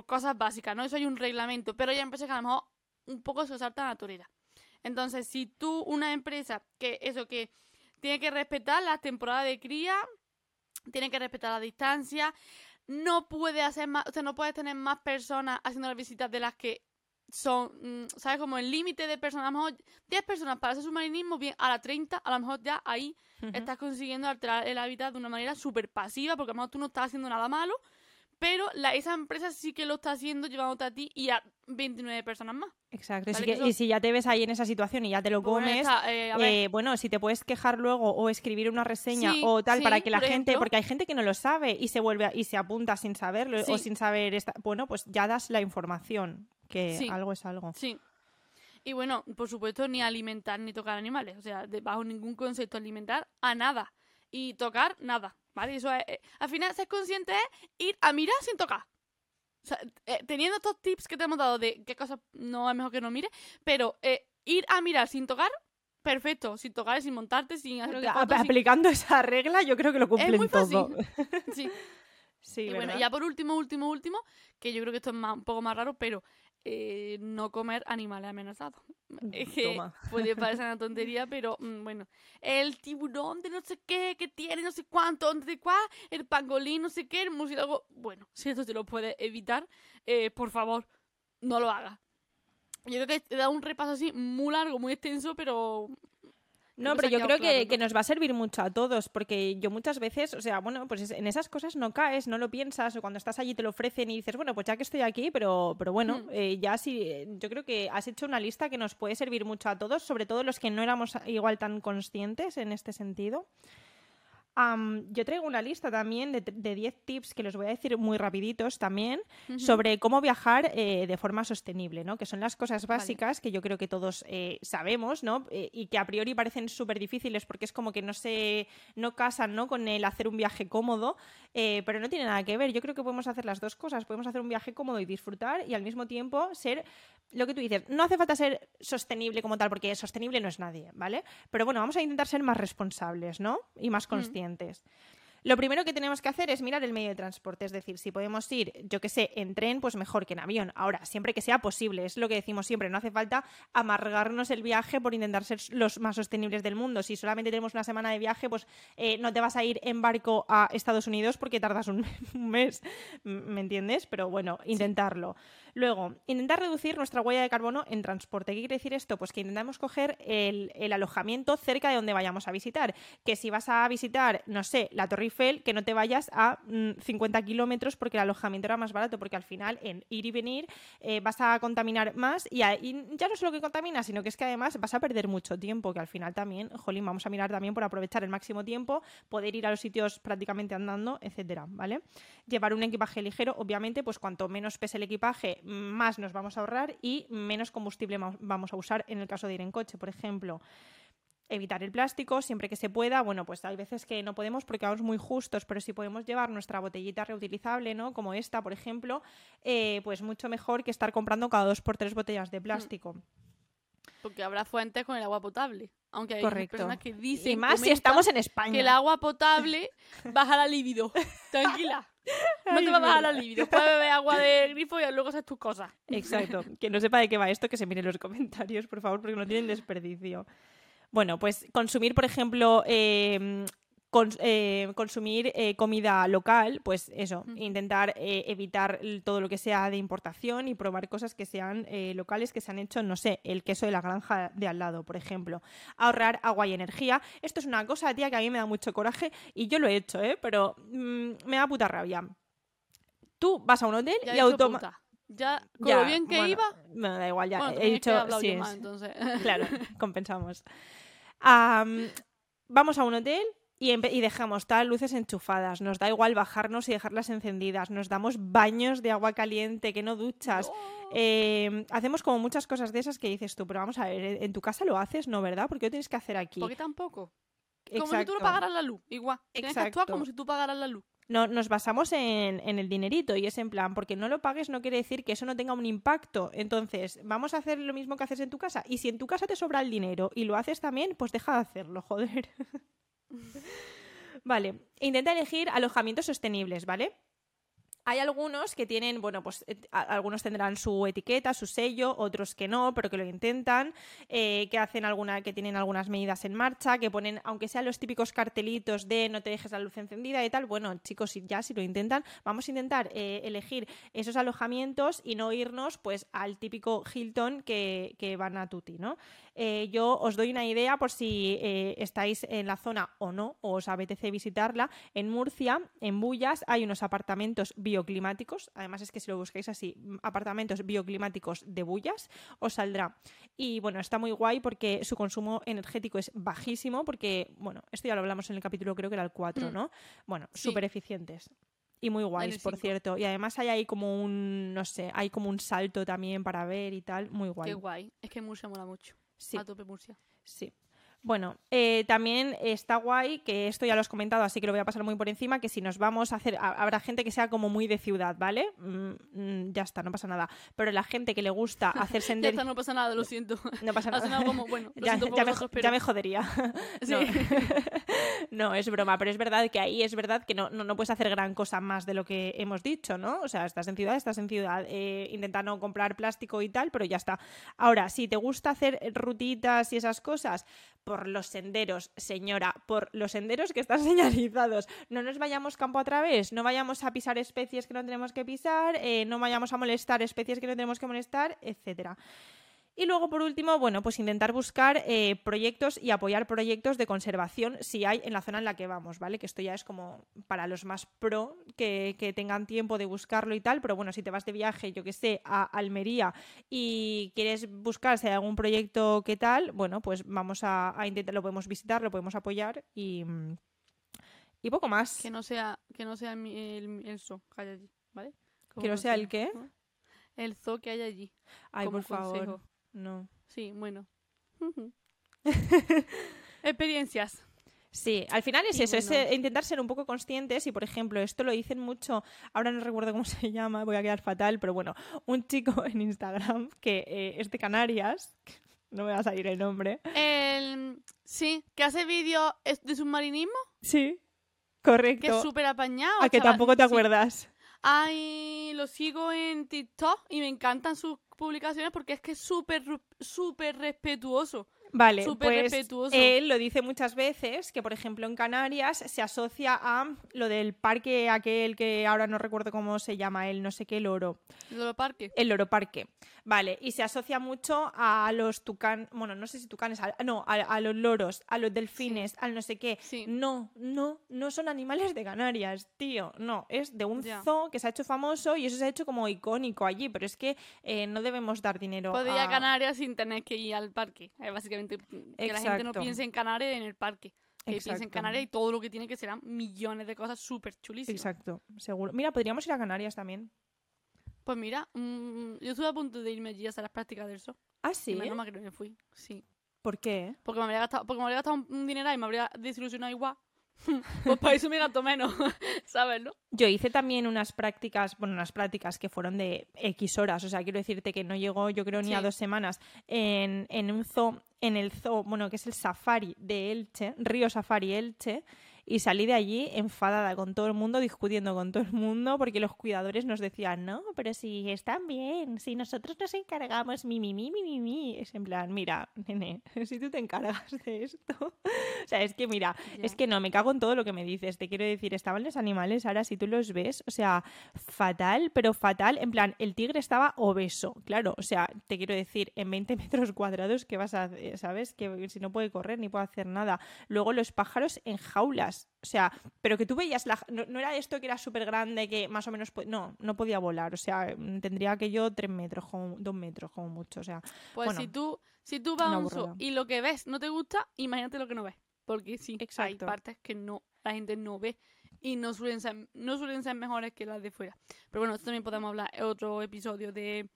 cosas básicas, ¿no? Eso hay un reglamento, pero hay empresas que a lo mejor un poco se saltan a la torera. Entonces, si tú, una empresa que eso que tiene que respetar las temporadas de cría, tiene que respetar la distancia, no puede hacer más, o sea, no puedes tener más personas haciendo las visitas de las que son, mm, ¿sabes? Como el límite de personas, a lo mejor 10 personas para hacer submarinismo, bien, a la 30, a lo mejor ya ahí estás consiguiendo alterar el hábitat de una manera súper pasiva, porque a lo mejor tú no estás haciendo nada malo, pero la, esa empresa sí que lo está haciendo llevándote a ti y a 29 personas más. Exacto. y si que que- eso- Y si ya te ves ahí en esa situación y ya te lo Pues comes, eh, Eh, bueno, si te puedes quejar luego o escribir una reseña Sí, o tal para que la por gente, ejemplo. porque hay gente que no lo sabe y se vuelve a- y se apunta sin saberlo Sí. o sin saber esta, bueno, pues ya das la información que algo es algo. Sí. Y bueno, por supuesto, ni alimentar ni tocar animales. O sea, bajo ningún concepto alimentar a nada. Y tocar nada. ¿Vale? Eso es. eh, al final, ser consciente es ir a mirar sin tocar. O sea, eh, teniendo estos tips que te hemos dado de qué cosas no es mejor que no mires, pero eh, ir a mirar sin tocar, perfecto. Sin tocar, sin montarte, sin sin- aplicando esa regla, yo creo que lo cumplen muy fácil. todo. Sí. sí, Y bueno, ya por último, último, último, que yo creo que esto es más- un poco más raro, pero eh, no comer animales amenazados. Es que Toma. puede parecer una tontería, pero mm, bueno. El tiburón de no sé qué, que tiene no sé cuánto, no sé cuál, el pangolín, no sé qué, el murciélago. Bueno, si esto se lo puede evitar, eh, por favor, no lo haga. Yo creo que te da un repaso así muy largo, muy extenso, pero No, pero yo creo que, claro, que ¿no? nos va a servir mucho a todos, porque yo muchas veces, o sea, bueno, pues es- en esas cosas no caes, no lo piensas, o cuando estás allí te lo ofrecen y dices, bueno, pues ya que estoy aquí, pero, pero bueno, Hmm. eh, ya sí, eh, yo creo que has hecho una lista que nos puede servir mucho a todos, sobre todo los que no éramos igual tan conscientes en este sentido. Am, yo traigo una lista también de de 10 tips que los voy a decir muy rapiditos también sobre cómo viajar eh, de forma sostenible, ¿no? Que son las cosas Vale. básicas que yo creo que todos eh, sabemos, ¿no? Eh, y que a priori parecen súper difíciles porque es como que no se no casan, ¿no? Con el hacer un viaje cómodo, pero no tiene nada que ver. Yo creo que podemos hacer las dos cosas. Podemos hacer un viaje cómodo y disfrutar y al mismo tiempo ser lo que tú dices. No hace falta ser sostenible como tal porque sostenible no es nadie, ¿vale? Pero bueno, vamos a intentar ser más responsables, ¿no? Y más conscientes. Lo primero que tenemos que hacer es mirar el medio de transporte, es decir, si podemos ir, yo que sé, en tren, pues mejor que en avión. Ahora, siempre que sea posible, es lo que decimos siempre, no hace falta amargarnos el viaje por intentar ser los más sostenibles del mundo. Si solamente tenemos una semana de viaje, pues eh, no te vas a ir en barco a Estados Unidos porque tardas un, mes, ¿me entiendes? Pero bueno, intentarlo. Luego, intentar reducir nuestra huella de carbono en transporte. ¿Qué quiere decir esto? Pues que intentamos coger el, alojamiento cerca de donde vayamos a visitar. Que si vas a visitar, no sé, la Torre Eiffel, que no te vayas a mm, 50 kilómetros porque el alojamiento era más barato, porque al final en ir y venir eh, vas a contaminar más y ya no solo que contamina, sino que es que además vas a perder mucho tiempo, que al final también, jolín, vamos a mirar también por aprovechar el máximo tiempo, poder ir a los sitios prácticamente andando, etcétera, ¿vale? Llevar un equipaje ligero, obviamente, pues cuanto menos pese el equipaje, más nos vamos a ahorrar y menos combustible vamos a usar en el caso de ir en coche, por ejemplo. Evitar el plástico siempre que se pueda. Bueno, pues hay veces que no podemos porque vamos muy justos, pero si podemos llevar nuestra botellita reutilizable, ¿no? Como esta, por ejemplo, eh, pues mucho mejor que estar comprando cada dos por tres botellas de plástico. Porque habrá fuentes con el agua potable. Aunque hay Correcto. personas que dicen Y más si estamos en España. que el agua potable baja la libido. Tranquila. No te va a bajar la libido. Puedes beber agua de grifo y luego haces tus cosas. Exacto. Que no sepa de qué va esto, que se mire en los comentarios, por favor, porque no tienen desperdicio. Bueno, pues consumir, por ejemplo, eh, cons- eh, consumir eh, comida local, pues eso, Mm. intentar eh, evitar todo lo que sea de importación y probar cosas que sean eh, locales, que se han hecho, no sé, el queso de la granja de al lado, por ejemplo. Ahorrar agua y energía. Esto es una cosa, tía, que a mí me da mucho coraje y yo lo he hecho, ¿eh? Pero mm, me da puta rabia. Tú vas a un hotel Ya y automáticamente... Ya, con Ya, lo bien que bueno, iba. Me da igual, ya. Bueno, he que dicho. sí, más, entonces. Claro, compensamos. Am, vamos a un hotel y, dejamos todas las luces enchufadas. Nos da igual bajarnos y dejarlas encendidas. Nos damos baños de agua caliente, que no duchas. Eh, hacemos como muchas cosas de esas que dices tú, pero vamos a ver, en tu casa lo haces, ¿no? ¿Verdad? Porque lo tienes que hacer aquí. ¿Por qué tampoco? Como si tú no pagaras la luz. Igual. Tienes que actuar Exacto. como si tú pagaras la luz. No, nos basamos en, en el dinerito y es en plan, porque no lo pagues no quiere decir que eso no tenga un impacto. Entonces, vamos a hacer lo mismo que haces en tu casa. Y si en tu casa te sobra el dinero y lo haces también, pues deja de hacerlo, joder. vale, intenta elegir alojamientos sostenibles, ¿vale? Hay algunos que tienen, bueno, pues a- algunos tendrán su etiqueta, su sello, otros que no, pero que lo intentan, eh, que hacen alguna, que tienen algunas medidas en marcha, que ponen, aunque sean los típicos cartelitos de no te dejes la luz encendida y tal, bueno, chicos, ya si lo intentan, vamos a intentar eh, elegir esos alojamientos y no irnos pues al típico Hilton que, que van a Tuti, ¿no? Eh, yo os doy una idea por si eh, estáis en la zona o no, o os apetece visitarla. En Murcia, en Bullas, hay unos apartamentos bioclimáticos. Además, es que si lo buscáis así, mm, apartamentos bioclimáticos de Bullas, os saldrá. Y bueno, está muy guay porque su consumo energético es bajísimo, porque, bueno, esto ya lo hablamos en el capítulo, creo que era el 4, Mm. ¿no? Bueno, Sí. súper eficientes. Y muy guays, por cierto. Y además hay ahí como un, no sé, hay como un salto también para ver y tal. Muy guay. Qué guay. Es que Murcia mola mucho. Sí. A tope Murcia. Sí. Bueno, eh, también está guay, que esto ya lo has comentado, así que lo voy a pasar muy por encima, que si nos vamos a hacer, ha- habrá gente que sea como muy de ciudad, ¿vale? Mm, mm, ya está, no pasa nada. Pero la gente que le gusta hacer Ya senderismo... está, no pasa nada, lo siento. No pasa nada. como, bueno, lo ya, siento ya me, pero- ya me jodería. Sí. No. No, es broma, pero es verdad que ahí es verdad que no, no, no puedes hacer gran cosa más de lo que hemos dicho, ¿no? O sea, estás en ciudad, estás en ciudad, eh, intenta no comprar plástico y tal, pero ya está. Ahora, si te gusta hacer rutitas y esas cosas, por los senderos, señora, por los senderos que están señalizados, no nos vayamos campo a través, no vayamos a pisar especies que no tenemos que pisar, eh, no vayamos a molestar especies que no tenemos que molestar, etcétera. Y luego, por último, bueno, pues intentar buscar eh, proyectos y apoyar proyectos de conservación si hay en la zona en la que vamos, ¿vale? Que esto ya es como para los más pro que, que tengan tiempo de buscarlo y tal, pero bueno, si te vas de viaje, yo que sé, a Almería y quieres buscar si hay algún proyecto que tal, bueno, pues vamos a, a intentar, lo podemos visitar, lo podemos apoyar y, y poco más. Que no sea, que no sea el, el zoo que hay allí, ¿vale? Como ¿Que no sea el qué? ¿no? El zoo que hay allí. Ay, como por favor. No. Sí, bueno. Experiencias. Sí, al final es eso, es bueno. eh, intentar ser un poco conscientes y, por ejemplo, esto lo dicen mucho, ahora no recuerdo cómo se llama, voy a quedar fatal, pero bueno, un chico en Instagram que eh, es de Canarias, no me va a salir el nombre. El, sí, que hace vídeos de submarinismo, Sí, que correcto. es súper apañado. A que chaval. tampoco te Sí. acuerdas. Ay, lo sigo en TikTok y me encantan sus publicaciones porque es que es súper, súper respetuoso. Vale, Súper pues respetuoso. él lo dice muchas veces que, por ejemplo, en Canarias se asocia a lo del parque aquel que ahora no recuerdo cómo se llama, el no sé qué loro. De los parques. El loro parque. Vale, y se asocia mucho a los tucanes, bueno, no sé si tucanes, a- no, a, a los loros, a los delfines, al no sé qué. Sí. No, no, no son animales de Canarias, tío. No, es de un zoo que se ha hecho famoso y eso se ha hecho como icónico allí, pero es que eh, no debemos dar dinero Podría a... Canarias sin tener que ir al parque. Eh, básicamente, que la gente no piense en Canarias en el parque. Que piense en. Canarias y todo lo que tiene que serán millones de cosas súper chulísimas. Exacto, seguro. Mira, podríamos ir a Canarias también. Pues mira, mm, yo estuve a punto de irme allí a hacer las prácticas del sol. Ah, Y sí. menos mal que no me fui. Sí. ¿Por qué? Porque me habría gastado, porque me habría gastado un- un dinero y me habría desilusionado igual. pues para eso me gasto menos, ¿sabes, no? Yo hice también unas prácticas, bueno, unas prácticas que fueron de X horas, o sea, quiero decirte que no llegó, yo creo, ni a dos semanas en, en un zoo, en el zoo, bueno, que es el Safari de Elche, Río Safari Elche, y salí de allí enfadada con todo el mundo, discutiendo con todo el mundo, porque los cuidadores nos decían, no, pero si están bien, si nosotros nos encargamos, mi, mi, mi, mi, mi, mi. Es en plan, mira, nene, si tú te encargas de esto. o sea, es que mira, es que no, me cago en todo lo que me dices. Te quiero decir, estaban los animales, ahora si tú los ves, o sea, fatal, pero fatal. En plan, el tigre estaba obeso, claro. O sea, te quiero decir, en 20 metros cuadrados, ¿qué vas a hacer? ¿Sabes? Que si no puede correr ni puede hacer nada. Luego los pájaros en jaulas. O sea, pero que tú veías la... No, no era esto que era súper grande, que más o menos... No, no podía volar. O sea, tendría que yo tres metros, como, dos metros como mucho. O sea, Pues Bueno, si tú, si tú vas a un zoo y lo que ves no te gusta, imagínate lo que no ves. Porque sí, hay partes que no, la gente no ve y no suelen ser, no suelen ser mejores que las de fuera. Pero bueno, esto también podemos hablar en otro episodio de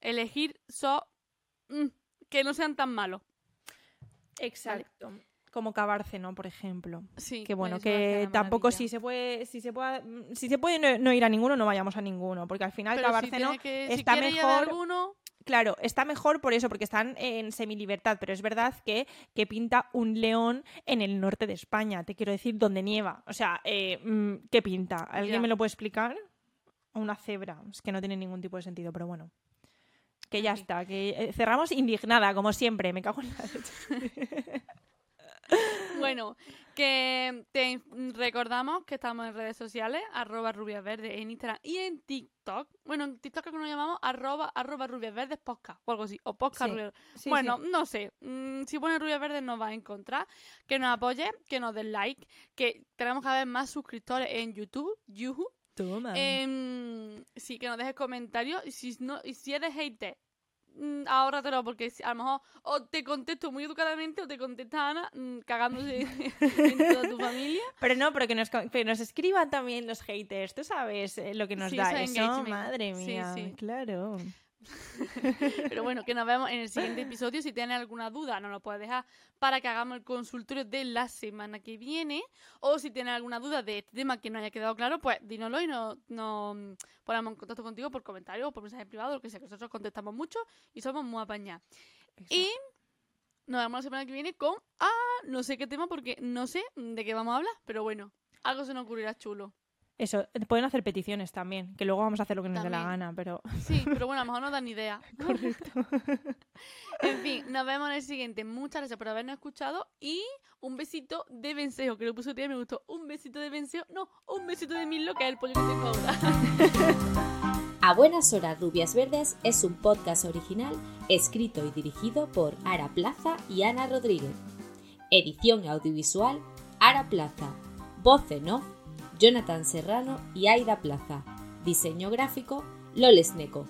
elegir zoo mm, que no sean tan malos. exacto. Como Cabárceno, por ejemplo. Sí, que bueno, que tampoco maravilla. si se puede, si se puede, mm, si se puede no, no ir a ninguno, no vayamos a ninguno, porque al final Pero si Cabárceno que- si está a mejor, alguno, claro, está mejor por eso, porque están en semilibertad, pero es verdad que, que pinta un león en el norte de España, te quiero decir, donde nieva, o sea, eh, mm, ¿qué pinta? ¿Alguien Ya. me lo puede explicar? una cebra. Es que no tiene ningún tipo de sentido, pero bueno. Que ya está, que eh, cerramos indignada, como siempre. Me cago en la leche. Bueno, que te recordamos que estamos en redes sociales, arroba rubias verdes en Instagram y en TikTok. Bueno, en TikTok que nos llamamos arroba, arroba rubias verdes podcast o algo así. O podcast Sí, Rubias- Sí, bueno, sí. no sé. Mm, si pones rubias verdes nos va a encontrar. Que nos apoye, que nos den like, que tenemos cada vez más suscriptores en YouTube. Yuhu. Toma. Em, sí, que nos dejes comentarios. Y si, no, y si eres hater, ahórratelo, porque a lo mejor o te contesto muy educadamente o te contesta Ana mm, cagándose en toda tu familia. Pero no, pero que nos, que nos escriban también los haters. Tú sabes eh, lo que nos Sí, da eso eso. es engagement. Madre Sí, mía. sí. Claro. Pero bueno, que nos vemos en el siguiente episodio. Si tienes alguna duda, nos lo puedes dejar para que hagamos el consultorio de la semana que viene. O si tienes alguna duda de este tema que no haya quedado claro, pues dínoslo y nos, mm, ponemos en contacto contigo por comentario o por mensaje privado, lo que sea, que nosotros contestamos mucho y somos muy apañados. Y nos vemos la semana que viene con, ah, no sé qué tema porque no sé de qué vamos a hablar, pero bueno, algo se nos ocurrirá chulo. Eso, eh, pueden hacer peticiones también, que luego vamos a hacer lo que nos dé la gana, pero Sí, pero bueno, a lo mejor no dan ni idea. correcto. En fin, nos vemos en el siguiente. Muchas gracias por habernos escuchado y un besito de vencejo, que lo puso tía me gustó. Un besito de vencejo, no, un besito de Milo, que es el pollo que tengo ahora. A Buenas Horas Rubias Verdes es un podcast original escrito y dirigido por Ara Plaza y Ana Rodríguez. Edición audiovisual Ara Plaza. Voz en off Jonathan Serrano y Aida Plaza. Diseño gráfico Loles Neco.